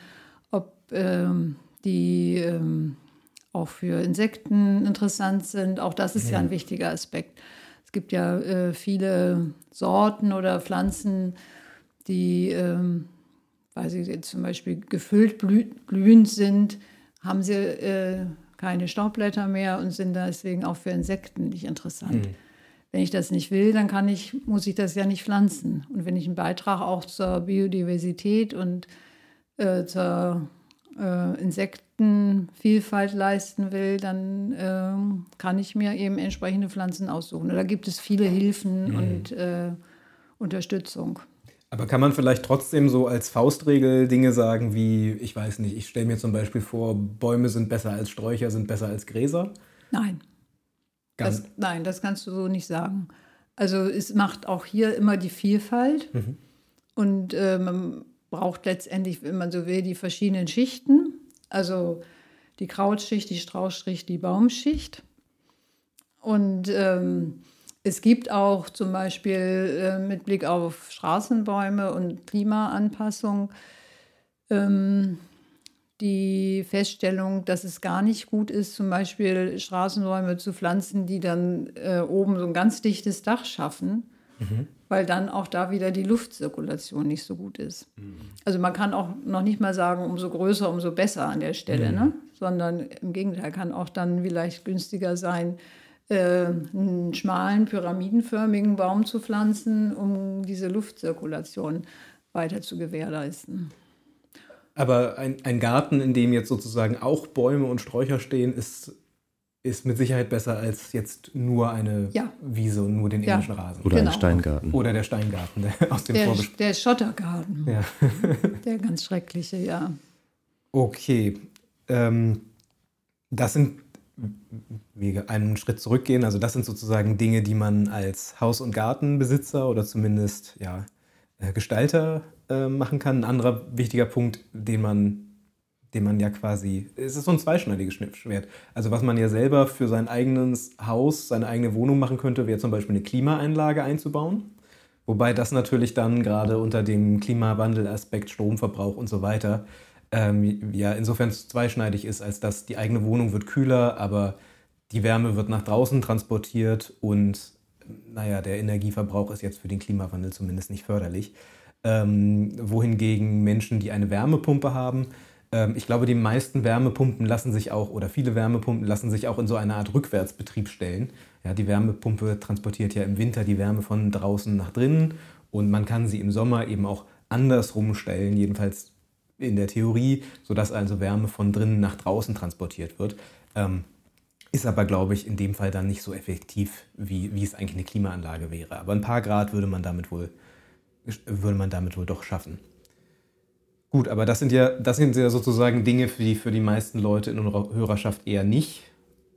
S3: ob ähm, die ähm, auch für Insekten interessant sind. Auch das ist ja, ja ein wichtiger Aspekt. Es gibt ja äh, viele Sorten oder Pflanzen, die, ähm, weil sie jetzt zum Beispiel gefüllt blühend sind, haben sie äh, keine Staubblätter mehr und sind deswegen auch für Insekten nicht interessant. Mhm. Wenn ich das nicht will, dann kann ich, muss ich das ja nicht pflanzen. Und wenn ich einen Beitrag auch zur Biodiversität und äh, zur äh, Insektenvielfalt leisten will, dann äh, kann ich mir eben entsprechende Pflanzen aussuchen. da gibt es viele Hilfen mhm. und äh, Unterstützung.
S1: Aber kann man vielleicht trotzdem so als Faustregel Dinge sagen wie, ich weiß nicht, ich stelle mir zum Beispiel vor, Bäume sind besser als Sträucher, sind besser als Gräser?
S3: Nein. Das, nein, das kannst du so nicht sagen. Also es macht auch hier immer die Vielfalt. Mhm. Und äh, man braucht letztendlich, wenn man so will, die verschiedenen Schichten. Also die Krautschicht, die Straußschicht, die Baumschicht. Und ähm, es gibt auch zum Beispiel äh, mit Blick auf Straßenbäume und Klimaanpassung ähm, die Feststellung, dass es gar nicht gut ist, zum Beispiel Straßenbäume zu pflanzen, die dann äh, oben so ein ganz dichtes Dach schaffen, mhm weil dann auch da wieder die Luftzirkulation nicht so gut ist. Mhm. Also man kann auch noch nicht mal sagen, umso größer, umso besser an der Stelle, mhm. ne? sondern im Gegenteil kann auch dann vielleicht günstiger sein, äh, einen schmalen, pyramidenförmigen Baum zu pflanzen, um diese Luftzirkulation weiter zu gewährleisten.
S1: Aber ein, ein Garten, in dem jetzt sozusagen auch Bäume und Sträucher stehen, ist ist mit Sicherheit besser als jetzt nur eine ja. Wiese und nur den ja. englischen Rasen.
S2: Oder genau. ein Steingarten.
S1: Oder der Steingarten der, (laughs) aus dem
S3: Der, der Schottergarten. Ja. (laughs) der ganz schreckliche, ja.
S1: Okay. Ähm, das sind, wir einen Schritt zurückgehen, also das sind sozusagen Dinge, die man als Haus- und Gartenbesitzer oder zumindest ja, äh, Gestalter äh, machen kann. Ein anderer wichtiger Punkt, den man den man ja quasi, es ist so ein zweischneidiges Schwert. Also was man ja selber für sein eigenes Haus, seine eigene Wohnung machen könnte, wäre zum Beispiel eine Klimaanlage einzubauen. Wobei das natürlich dann gerade unter dem Klimawandelaspekt, Stromverbrauch und so weiter, ähm, ja insofern zweischneidig ist, als dass die eigene Wohnung wird kühler, aber die Wärme wird nach draußen transportiert und naja, der Energieverbrauch ist jetzt für den Klimawandel zumindest nicht förderlich. Ähm, wohingegen Menschen, die eine Wärmepumpe haben, ich glaube, die meisten Wärmepumpen lassen sich auch, oder viele Wärmepumpen lassen sich auch in so eine Art Rückwärtsbetrieb stellen. Ja, die Wärmepumpe transportiert ja im Winter die Wärme von draußen nach drinnen und man kann sie im Sommer eben auch andersrum stellen, jedenfalls in der Theorie, sodass also Wärme von drinnen nach draußen transportiert wird. Ähm, ist aber, glaube ich, in dem Fall dann nicht so effektiv, wie, wie es eigentlich eine Klimaanlage wäre. Aber ein paar Grad würde man damit wohl, würde man damit wohl doch schaffen. Gut, aber das sind ja, das sind ja sozusagen Dinge, die für die meisten Leute in unserer Hörerschaft eher nicht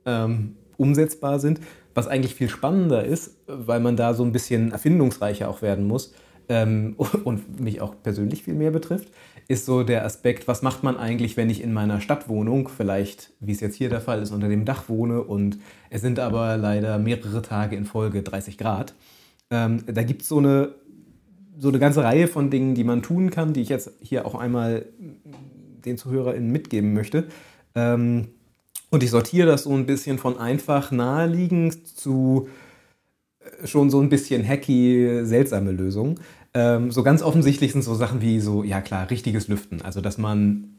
S1: ähm, umsetzbar sind. Was eigentlich viel spannender ist, weil man da so ein bisschen erfindungsreicher auch werden muss ähm, (laughs) und mich auch persönlich viel mehr betrifft, ist so der Aspekt, was macht man eigentlich, wenn ich in meiner Stadtwohnung, vielleicht wie es jetzt hier der Fall ist, unter dem Dach wohne und es sind aber leider mehrere Tage in Folge 30 Grad. Ähm, da gibt es so eine so eine ganze Reihe von Dingen, die man tun kann, die ich jetzt hier auch einmal den ZuhörerInnen mitgeben möchte. Ähm, und ich sortiere das so ein bisschen von einfach naheliegend zu äh, schon so ein bisschen hacky, seltsame Lösungen. Ähm, so ganz offensichtlich sind so Sachen wie so, ja klar, richtiges Lüften. Also, dass man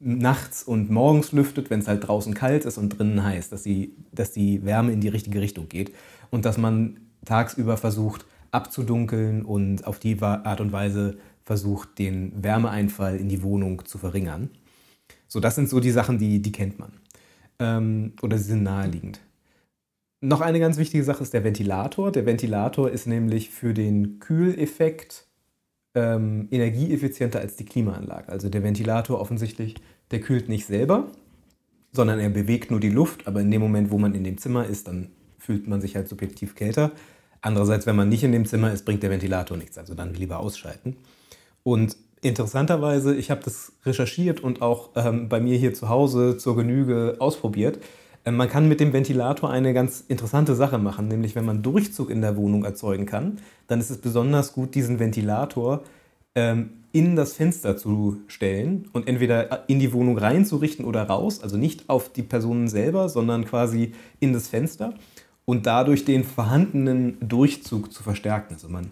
S1: nachts und morgens lüftet, wenn es halt draußen kalt ist und drinnen heiß, dass die, dass die Wärme in die richtige Richtung geht. Und dass man tagsüber versucht, abzudunkeln und auf die Art und Weise versucht, den Wärmeeinfall in die Wohnung zu verringern. So, das sind so die Sachen, die, die kennt man. Ähm, oder sie sind naheliegend. noch eine ganz wichtige Sache ist der Ventilator. Der Ventilator ist nämlich für den Kühleffekt ähm, energieeffizienter als die Klimaanlage. Also der Ventilator offensichtlich, der kühlt nicht selber, sondern er bewegt nur die Luft, aber in dem Moment, wo man in dem Zimmer ist, dann fühlt man sich halt subjektiv kälter. Andererseits, wenn man nicht in dem Zimmer ist, bringt der Ventilator nichts, also dann lieber ausschalten. Und interessanterweise, ich habe das recherchiert und auch ähm, bei mir hier zu Hause zur Genüge ausprobiert. Ähm, man kann mit dem Ventilator eine ganz interessante Sache machen, nämlich wenn man Durchzug in der Wohnung erzeugen kann, dann ist es besonders gut, diesen Ventilator ähm, in das Fenster zu stellen und entweder in die Wohnung reinzurichten oder raus, also nicht auf die Personen selber, sondern quasi in das Fenster und dadurch den vorhandenen Durchzug zu verstärken. Also man,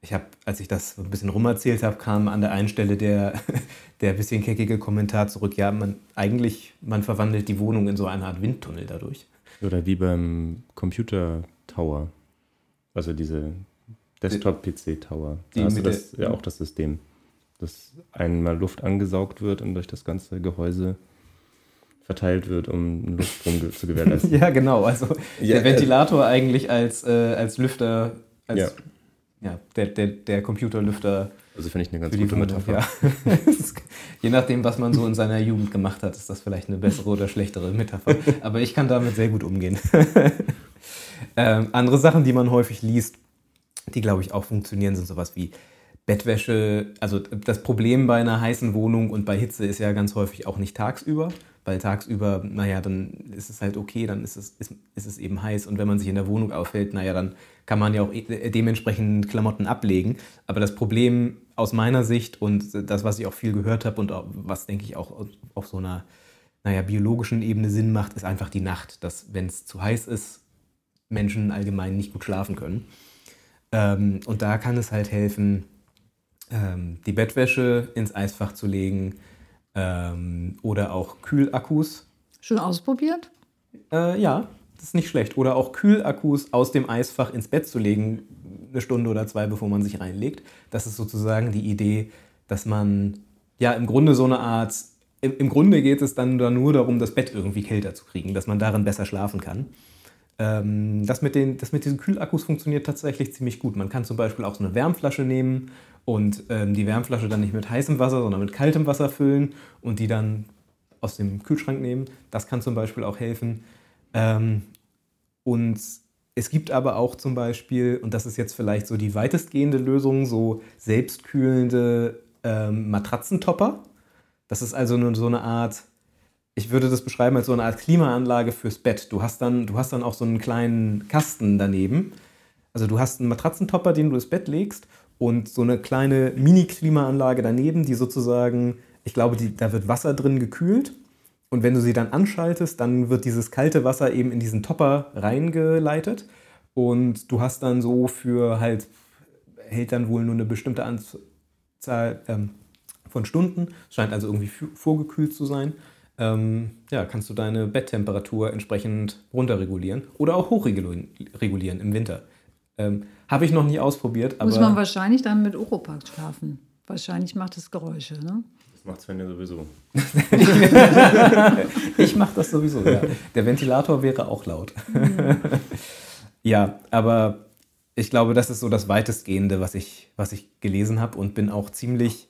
S1: ich habe, als ich das ein bisschen rumerzählt habe, kam an der einen Stelle der, (laughs) der bisschen keckige Kommentar zurück, ja, man eigentlich, man verwandelt die Wohnung in so eine Art Windtunnel dadurch.
S2: Oder wie beim Computer Tower. Also diese Desktop-PC Tower. Da hast du das ja auch das System, dass einmal Luft angesaugt wird und durch das ganze Gehäuse verteilt wird, um Luftstrom zu gewährleisten. (laughs)
S1: ja, genau. Also ja, der Ventilator äh, eigentlich als, äh, als Lüfter, als ja. ja der, der, der Computerlüfter.
S2: Also finde ich eine ganz gute Metapher. Ja. (laughs)
S1: Je nachdem, was man so in seiner Jugend gemacht hat, ist das vielleicht eine bessere oder schlechtere Metapher. Aber ich kann damit sehr gut umgehen. (laughs) ähm, andere Sachen, die man häufig liest, die glaube ich auch funktionieren, sind sowas wie Bettwäsche. Also das Problem bei einer heißen Wohnung und bei Hitze ist ja ganz häufig auch nicht tagsüber, weil tagsüber, naja, dann ist es halt okay, dann ist es, ist, ist es eben heiß. Und wenn man sich in der Wohnung aufhält, naja, dann kann man ja auch e, dementsprechend Klamotten ablegen. Aber das Problem aus meiner Sicht und das, was ich auch viel gehört habe und auch, was, denke ich, auch auf so einer, naja, biologischen Ebene Sinn macht, ist einfach die Nacht. Dass, wenn es zu heiß ist, Menschen allgemein nicht gut schlafen können. Ähm, und da kann es halt helfen, ähm, die Bettwäsche ins Eisfach zu legen, ähm, oder auch Kühlakkus.
S3: Schon ausprobiert?
S1: Äh, ja, das ist nicht schlecht. Oder auch Kühlakkus aus dem Eisfach ins Bett zu legen, eine Stunde oder zwei, bevor man sich reinlegt. Das ist sozusagen die Idee, dass man ja im Grunde so eine Art, im, im Grunde geht es dann nur darum, das Bett irgendwie kälter zu kriegen, dass man darin besser schlafen kann. Ähm, das, mit den, das mit diesen Kühlakkus funktioniert tatsächlich ziemlich gut. Man kann zum Beispiel auch so eine Wärmflasche nehmen und ähm, die Wärmflasche dann nicht mit heißem Wasser, sondern mit kaltem Wasser füllen und die dann aus dem Kühlschrank nehmen. Das kann zum Beispiel auch helfen. Ähm, und es gibt aber auch zum Beispiel, und das ist jetzt vielleicht so die weitestgehende Lösung, so selbstkühlende ähm, Matratzentopper. Das ist also nur so eine Art, ich würde das beschreiben als so eine Art Klimaanlage fürs Bett. Du hast dann, du hast dann auch so einen kleinen Kasten daneben. Also du hast einen Matratzentopper, den du ins Bett legst und so eine kleine Mini-Klimaanlage daneben, die sozusagen, ich glaube, die, da wird Wasser drin gekühlt. Und wenn du sie dann anschaltest, dann wird dieses kalte Wasser eben in diesen Topper reingeleitet. Und du hast dann so für halt, hält dann wohl nur eine bestimmte Anzahl ähm, von Stunden. Scheint also irgendwie vorgekühlt zu sein. Ähm, ja, kannst du deine Betttemperatur entsprechend runterregulieren oder auch hochregulieren im Winter. Ähm, Habe ich noch nie ausprobiert.
S3: Muss man wahrscheinlich dann mit Oropax schlafen. Wahrscheinlich macht es Geräusche, ne?
S2: Das macht Sven ja sowieso. (laughs)
S1: ich mache das sowieso, ja. Der Ventilator wäre auch laut. Mhm. (laughs) ja, aber ich glaube, das ist so das weitestgehende, was ich, was ich gelesen habe und bin auch ziemlich,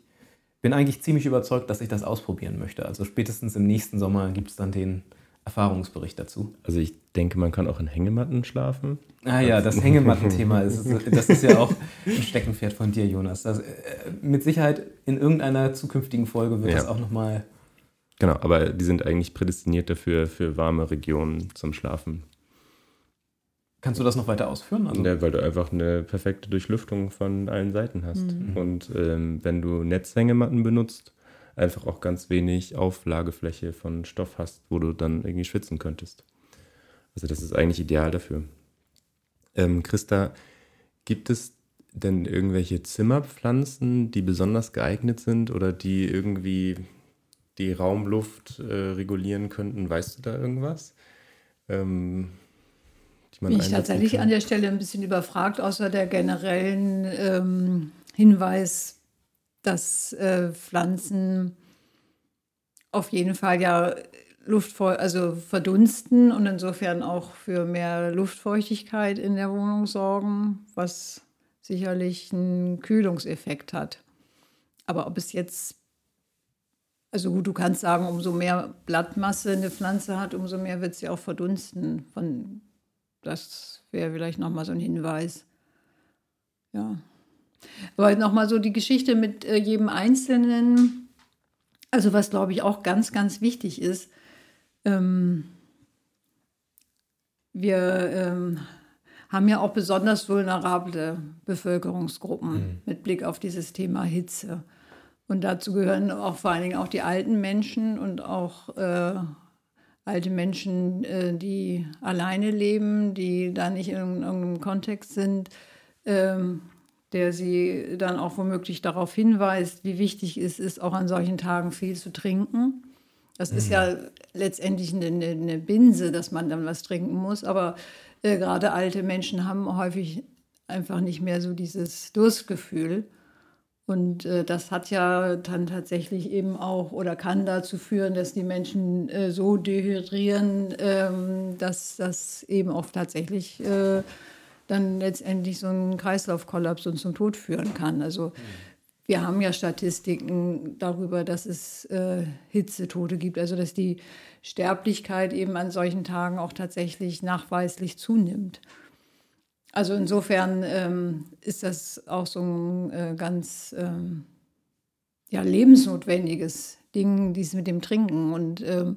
S1: bin eigentlich ziemlich überzeugt, dass ich das ausprobieren möchte. Also spätestens im nächsten Sommer gibt es dann den Erfahrungsbericht dazu.
S2: Also ich denke, man kann auch in Hängematten schlafen.
S1: Ah ja, das Hängematten-Thema, ist, das ist ja auch ein Steckenpferd von dir, Jonas. Das, äh, mit Sicherheit in irgendeiner zukünftigen Folge wird ja. das auch nochmal...
S2: Genau, aber die sind eigentlich prädestiniert dafür, für warme Regionen zum Schlafen.
S1: Kannst du das noch weiter ausführen?
S2: Also ja, weil du einfach eine perfekte Durchlüftung von allen Seiten hast. Mhm. Und ähm, wenn du Netzhängematten benutzt, einfach auch ganz wenig Auflagefläche von Stoff hast, wo du dann irgendwie schwitzen könntest. Also das ist eigentlich ideal dafür. Ähm, Christa, gibt es denn irgendwelche Zimmerpflanzen, die besonders geeignet sind oder die irgendwie die Raumluft äh, regulieren könnten? Weißt du da irgendwas? Ähm,
S3: Bin ich tatsächlich kann? an der Stelle ein bisschen überfragt, außer der generellen ähm, Hinweis, dass äh, Pflanzen auf jeden Fall ja Luftfeu also verdunsten und insofern auch für mehr Luftfeuchtigkeit in der Wohnung sorgen, was sicherlich einen Kühlungseffekt hat. Aber ob es jetzt, also gut, du kannst sagen, umso mehr Blattmasse eine Pflanze hat, umso mehr wird sie auch verdunsten. Von, das wäre vielleicht nochmal so ein Hinweis. Ja. Aber nochmal so die Geschichte mit äh, jedem Einzelnen. Also was, glaube ich, auch ganz, ganz wichtig ist, ähm, wir ähm, haben ja auch besonders vulnerable Bevölkerungsgruppen mhm. mit Blick auf dieses Thema Hitze. Und dazu gehören auch vor allen Dingen auch die alten Menschen und auch äh, alte Menschen, äh, die alleine leben, die da nicht in irgendeinem Kontext sind, ähm, der sie dann auch womöglich darauf hinweist, wie wichtig es ist, auch an solchen Tagen viel zu trinken. Das mhm. ist ja letztendlich eine, eine, Binse, dass man dann was trinken muss, aber äh, gerade alte Menschen haben häufig einfach nicht mehr so dieses Durstgefühl. Und äh, das hat ja dann tatsächlich eben auch oder kann dazu führen, dass die Menschen äh, so dehydrieren, ähm, dass das eben oft tatsächlich äh, dann letztendlich so einen Kreislaufkollaps und zum Tod führen kann. Also wir haben ja Statistiken darüber, dass es äh, Hitzetote gibt, also dass die Sterblichkeit eben an solchen Tagen auch tatsächlich nachweislich zunimmt. Also insofern ähm, ist das auch so ein äh, ganz ähm, ja, lebensnotwendiges Ding, dies mit dem Trinken. Und ähm,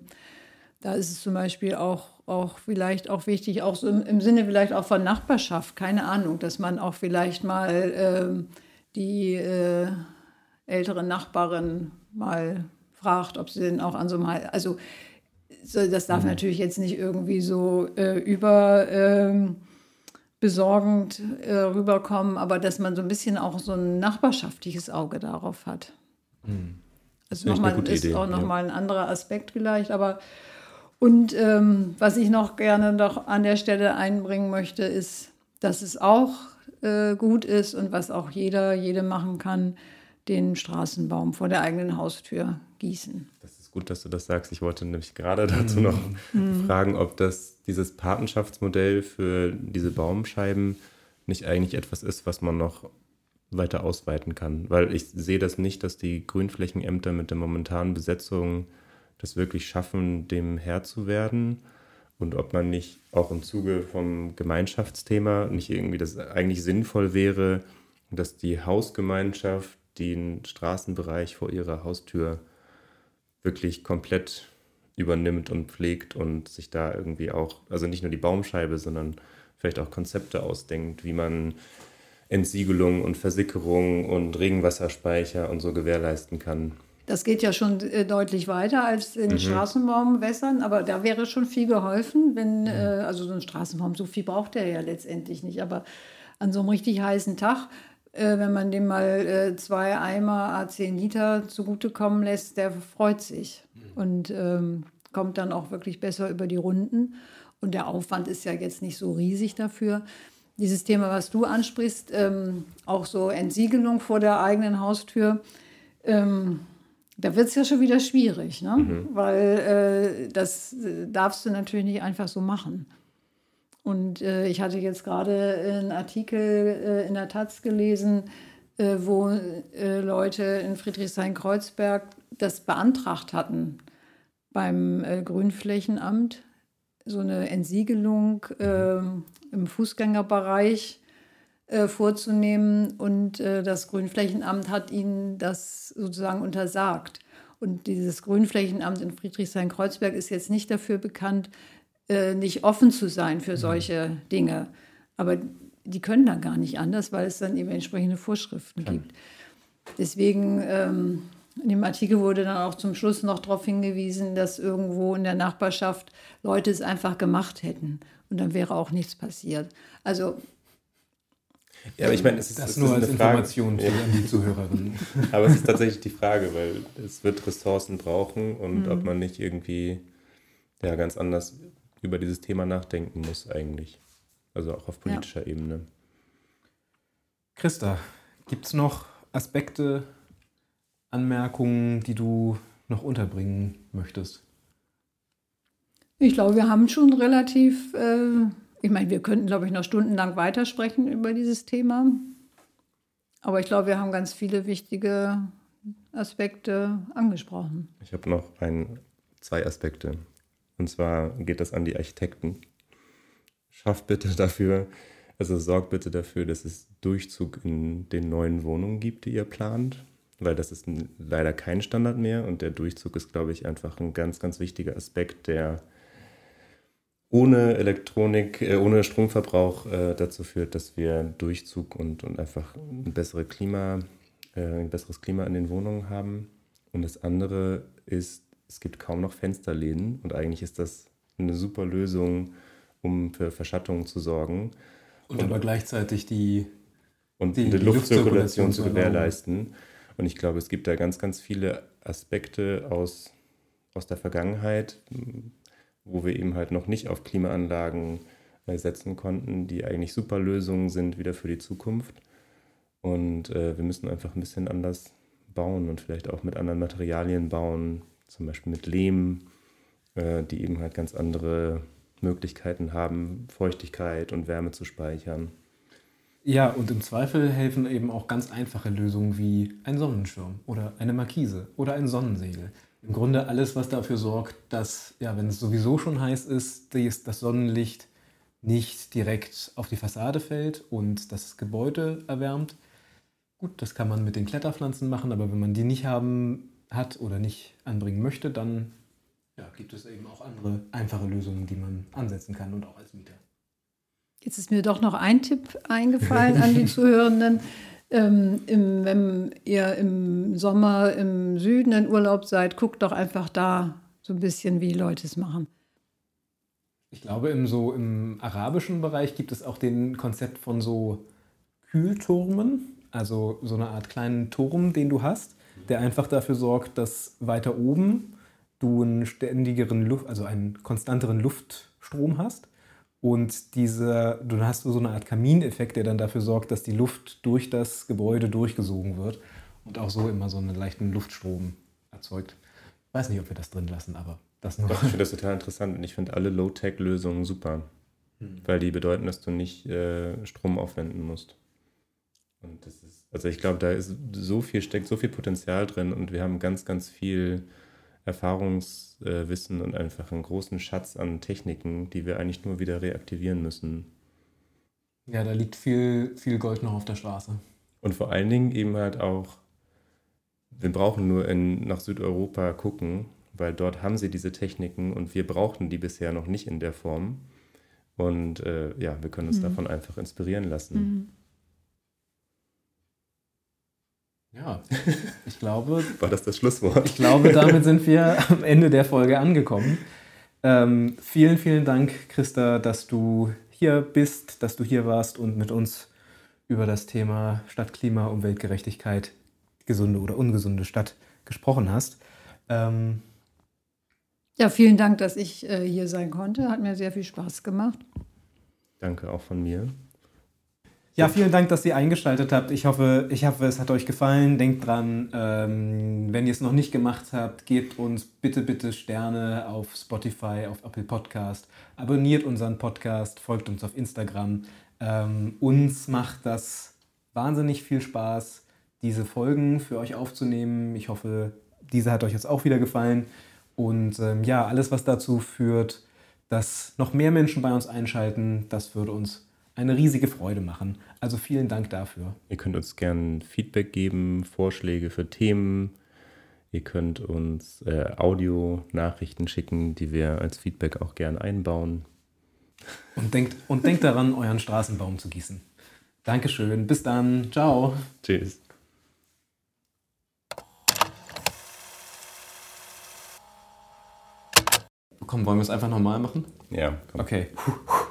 S3: da ist es zum Beispiel auch, auch vielleicht auch wichtig, auch so im, im, Sinne vielleicht auch von Nachbarschaft, keine Ahnung, dass man auch vielleicht mal ähm, die äh, ältere Nachbarin mal fragt, ob sie denn auch an so einem, also so, das darf mhm. natürlich jetzt nicht irgendwie so äh, über ähm, besorgend äh, rüberkommen, aber dass man so ein bisschen auch so ein nachbarschaftliches Auge darauf hat. Mhm. Also nochmal ist Idee, auch nochmal ja. ein anderer Aspekt vielleicht, aber und ähm, was ich noch gerne noch an der Stelle einbringen möchte, ist, dass es auch äh, gut ist und was auch jeder, jede machen kann, den Straßenbaum vor der eigenen Haustür gießen.
S2: Das ist gut, dass du das sagst. Ich wollte nämlich gerade dazu noch mhm. fragen, ob das dieses Patenschaftsmodell für diese Baumscheiben nicht eigentlich etwas ist, was man noch weiter ausweiten kann. Weil ich sehe das nicht, dass die Grünflächenämter mit der momentanen Besetzung das wirklich schaffen, dem Herr zu werden. Und ob man nicht auch im Zuge vom Gemeinschaftsthema nicht irgendwie das eigentlich sinnvoll wäre, dass die Hausgemeinschaft den Straßenbereich vor ihrer Haustür wirklich komplett übernimmt und pflegt und sich da irgendwie auch, also nicht nur die Baumscheibe, sondern vielleicht auch Konzepte ausdenkt, wie man Entsiegelung und Versickerung und Regenwasserspeicher und so gewährleisten kann.
S3: Das geht ja schon äh, deutlich weiter als in mhm. Straßenbaumwässern, aber da wäre schon viel geholfen, wenn, mhm. äh, also so ein Straßenbaum, so viel braucht er ja letztendlich nicht, aber an so einem richtig heißen Tag, äh, wenn man dem mal äh, zwei Eimer A10 Liter zugutekommen lässt, der freut sich mhm. und ähm, kommt dann auch wirklich besser über die Runden. Und der Aufwand ist ja jetzt nicht so riesig dafür. Dieses Thema, was du ansprichst, ähm, auch so Entsiegelung vor der eigenen Haustür, ähm, da wird es ja schon wieder schwierig, ne? Mhm. weil äh, das äh, darfst du natürlich nicht einfach so machen. Und äh, ich hatte jetzt gerade einen Artikel äh, in der Taz gelesen, äh, wo äh, Leute in Friedrichshain-Kreuzberg das beantragt hatten beim Grünflächenamt, so eine Entsiegelung mhm. im Fußgängerbereich äh, vorzunehmen. Und äh, das Grünflächenamt hat ihnen das sozusagen untersagt. Und dieses Grünflächenamt in Friedrichshain-Kreuzberg ist jetzt nicht dafür bekannt, äh, nicht offen zu sein für mhm. solche Dinge. Aber die können da gar nicht anders, weil es dann eben entsprechende Vorschriften Klar. gibt. Deswegen ähm, in dem Artikel wurde dann auch zum Schluss noch darauf hingewiesen, dass irgendwo in der Nachbarschaft Leute es einfach gemacht hätten und dann wäre auch nichts passiert. Also
S2: ja, aber ich meine, es ist,
S1: das es nur ist als Information für die Zuhörerinnen. (laughs)
S2: aber es ist tatsächlich die Frage, weil es wird Ressourcen brauchen und mhm. ob man nicht irgendwie ja, ganz anders über dieses Thema nachdenken muss eigentlich. Also auch auf politischer ja. Ebene.
S1: Christa, gibt es noch Aspekte, Anmerkungen, die du noch unterbringen möchtest?
S3: Ich glaube, wir haben schon relativ, äh, ich meine, wir könnten, glaube ich, noch stundenlang weitersprechen über dieses Thema. Aber ich glaube, wir haben ganz viele wichtige Aspekte angesprochen.
S2: Ich habe noch ein, zwei Aspekte. Und zwar geht das an die Architekten. Schafft bitte dafür, also sorgt bitte dafür, dass es Durchzug in den neuen Wohnungen gibt, die ihr plant, weil das ist leider kein Standard mehr und der Durchzug ist, glaube ich, einfach ein ganz, ganz wichtiger Aspekt, der ohne Elektronik, äh, ohne Stromverbrauch äh, dazu führt, dass wir Durchzug und, und einfach ein, bessere Klima, äh, ein besseres Klima in den Wohnungen haben. Und das andere ist, es gibt kaum noch Fensterläden und eigentlich ist das eine super Lösung, um für Verschattung zu sorgen.
S1: Und, und aber gleichzeitig die,
S2: und die, die Luftzirkulation zu gewährleisten. Und ich glaube, es gibt da ganz, ganz viele Aspekte aus, aus der Vergangenheit, wo wir eben halt noch nicht auf Klimaanlagen äh, setzen konnten, die eigentlich super Lösungen sind wieder für die Zukunft. Und äh, wir müssen einfach ein bisschen anders bauen und vielleicht auch mit anderen Materialien bauen, zum Beispiel mit Lehm, äh, die eben halt ganz andere Möglichkeiten haben, Feuchtigkeit und Wärme zu speichern.
S1: Ja, und im Zweifel helfen eben auch ganz einfache Lösungen wie ein Sonnenschirm oder eine Markise oder ein Sonnensegel im Grunde alles, was dafür sorgt, dass, ja, wenn es sowieso schon heiß ist, das Sonnenlicht nicht direkt auf die Fassade fällt und das Gebäude erwärmt. Gut, das kann man mit den Kletterpflanzen machen, aber wenn man die nicht haben hat oder nicht anbringen möchte, dann ja, gibt es eben auch andere einfache Lösungen, die man ansetzen kann und auch als Mieter.
S3: Jetzt ist mir doch noch ein Tipp eingefallen an die (laughs) Zuhörenden. Ähm, im, wenn ihr im Sommer im Süden in Urlaub seid, guckt doch einfach da so ein bisschen, wie Leute es machen.
S1: Ich glaube, im, so, im arabischen Bereich gibt es auch den Konzept von so Kühlturmen, also so eine Art kleinen Turm, den du hast, der einfach dafür sorgt, dass weiter oben du einen ständigeren Luft, also einen konstanteren Luftstrom hast und diese, du hast so eine Art Kamineffekt, der dann dafür sorgt, dass die Luft durch das Gebäude durchgesogen wird und auch so immer so einen leichten Luftstrom erzeugt. Ich weiß nicht, ob wir das drin lassen, aber das
S2: noch. Doch, ich finde das total interessant und ich finde alle Low-Tech-Lösungen super, hm. weil die bedeuten, dass du nicht äh, Strom aufwenden musst. Und das ist, also ich glaube, da ist so viel, steckt so viel Potenzial drin und wir haben ganz, ganz viel Erfahrungswissen und einfach einen großen Schatz an Techniken, die wir eigentlich nur wieder reaktivieren müssen.
S1: Ja, da liegt viel, viel Gold noch auf der Straße.
S2: Und vor allen Dingen eben halt auch, wir brauchen nur in, nach Südeuropa gucken, weil dort haben sie diese Techniken und wir brauchten die bisher noch nicht in der Form. Und äh, ja, wir können uns mhm. davon einfach inspirieren lassen. Mhm.
S1: Ja, ich glaube. (laughs)
S2: War das das Schlusswort?
S1: Ich glaube, damit sind wir (laughs) am Ende der Folge angekommen. Ähm, vielen, vielen Dank, Christa, dass du hier bist, dass du hier warst und mit uns über das Thema Stadtklima, Umweltgerechtigkeit, gesunde oder ungesunde Stadt gesprochen hast. Ähm,
S3: ja, vielen Dank, dass ich äh, hier sein konnte. Hat mir sehr viel Spaß gemacht.
S2: Danke auch von mir.
S1: Ja, vielen Dank, dass ihr eingeschaltet habt. Ich hoffe, ich hoffe, es hat euch gefallen. Denkt dran, ähm, wenn ihr es noch nicht gemacht habt, gebt uns bitte, bitte Sterne auf Spotify, auf Apple Podcast. Abonniert unseren Podcast, folgt uns auf Instagram. Ähm, uns macht das wahnsinnig viel Spaß, diese Folgen für euch aufzunehmen. Ich hoffe, diese hat euch jetzt auch wieder gefallen. Und ähm, ja, alles, was dazu führt, dass noch mehr Menschen bei uns einschalten, das würde uns eine riesige Freude machen. Also vielen Dank dafür.
S2: Ihr könnt uns gerne Feedback geben, Vorschläge für Themen. Ihr könnt uns äh, Audio-Nachrichten schicken, die wir als Feedback auch gern einbauen.
S1: Und denkt, und denkt daran, (laughs) euren Straßenbaum zu gießen. Dankeschön. Bis dann. Ciao.
S2: Tschüss.
S1: Komm, wollen wir es einfach nochmal machen?
S2: Ja.
S1: Komm. Okay. Puh.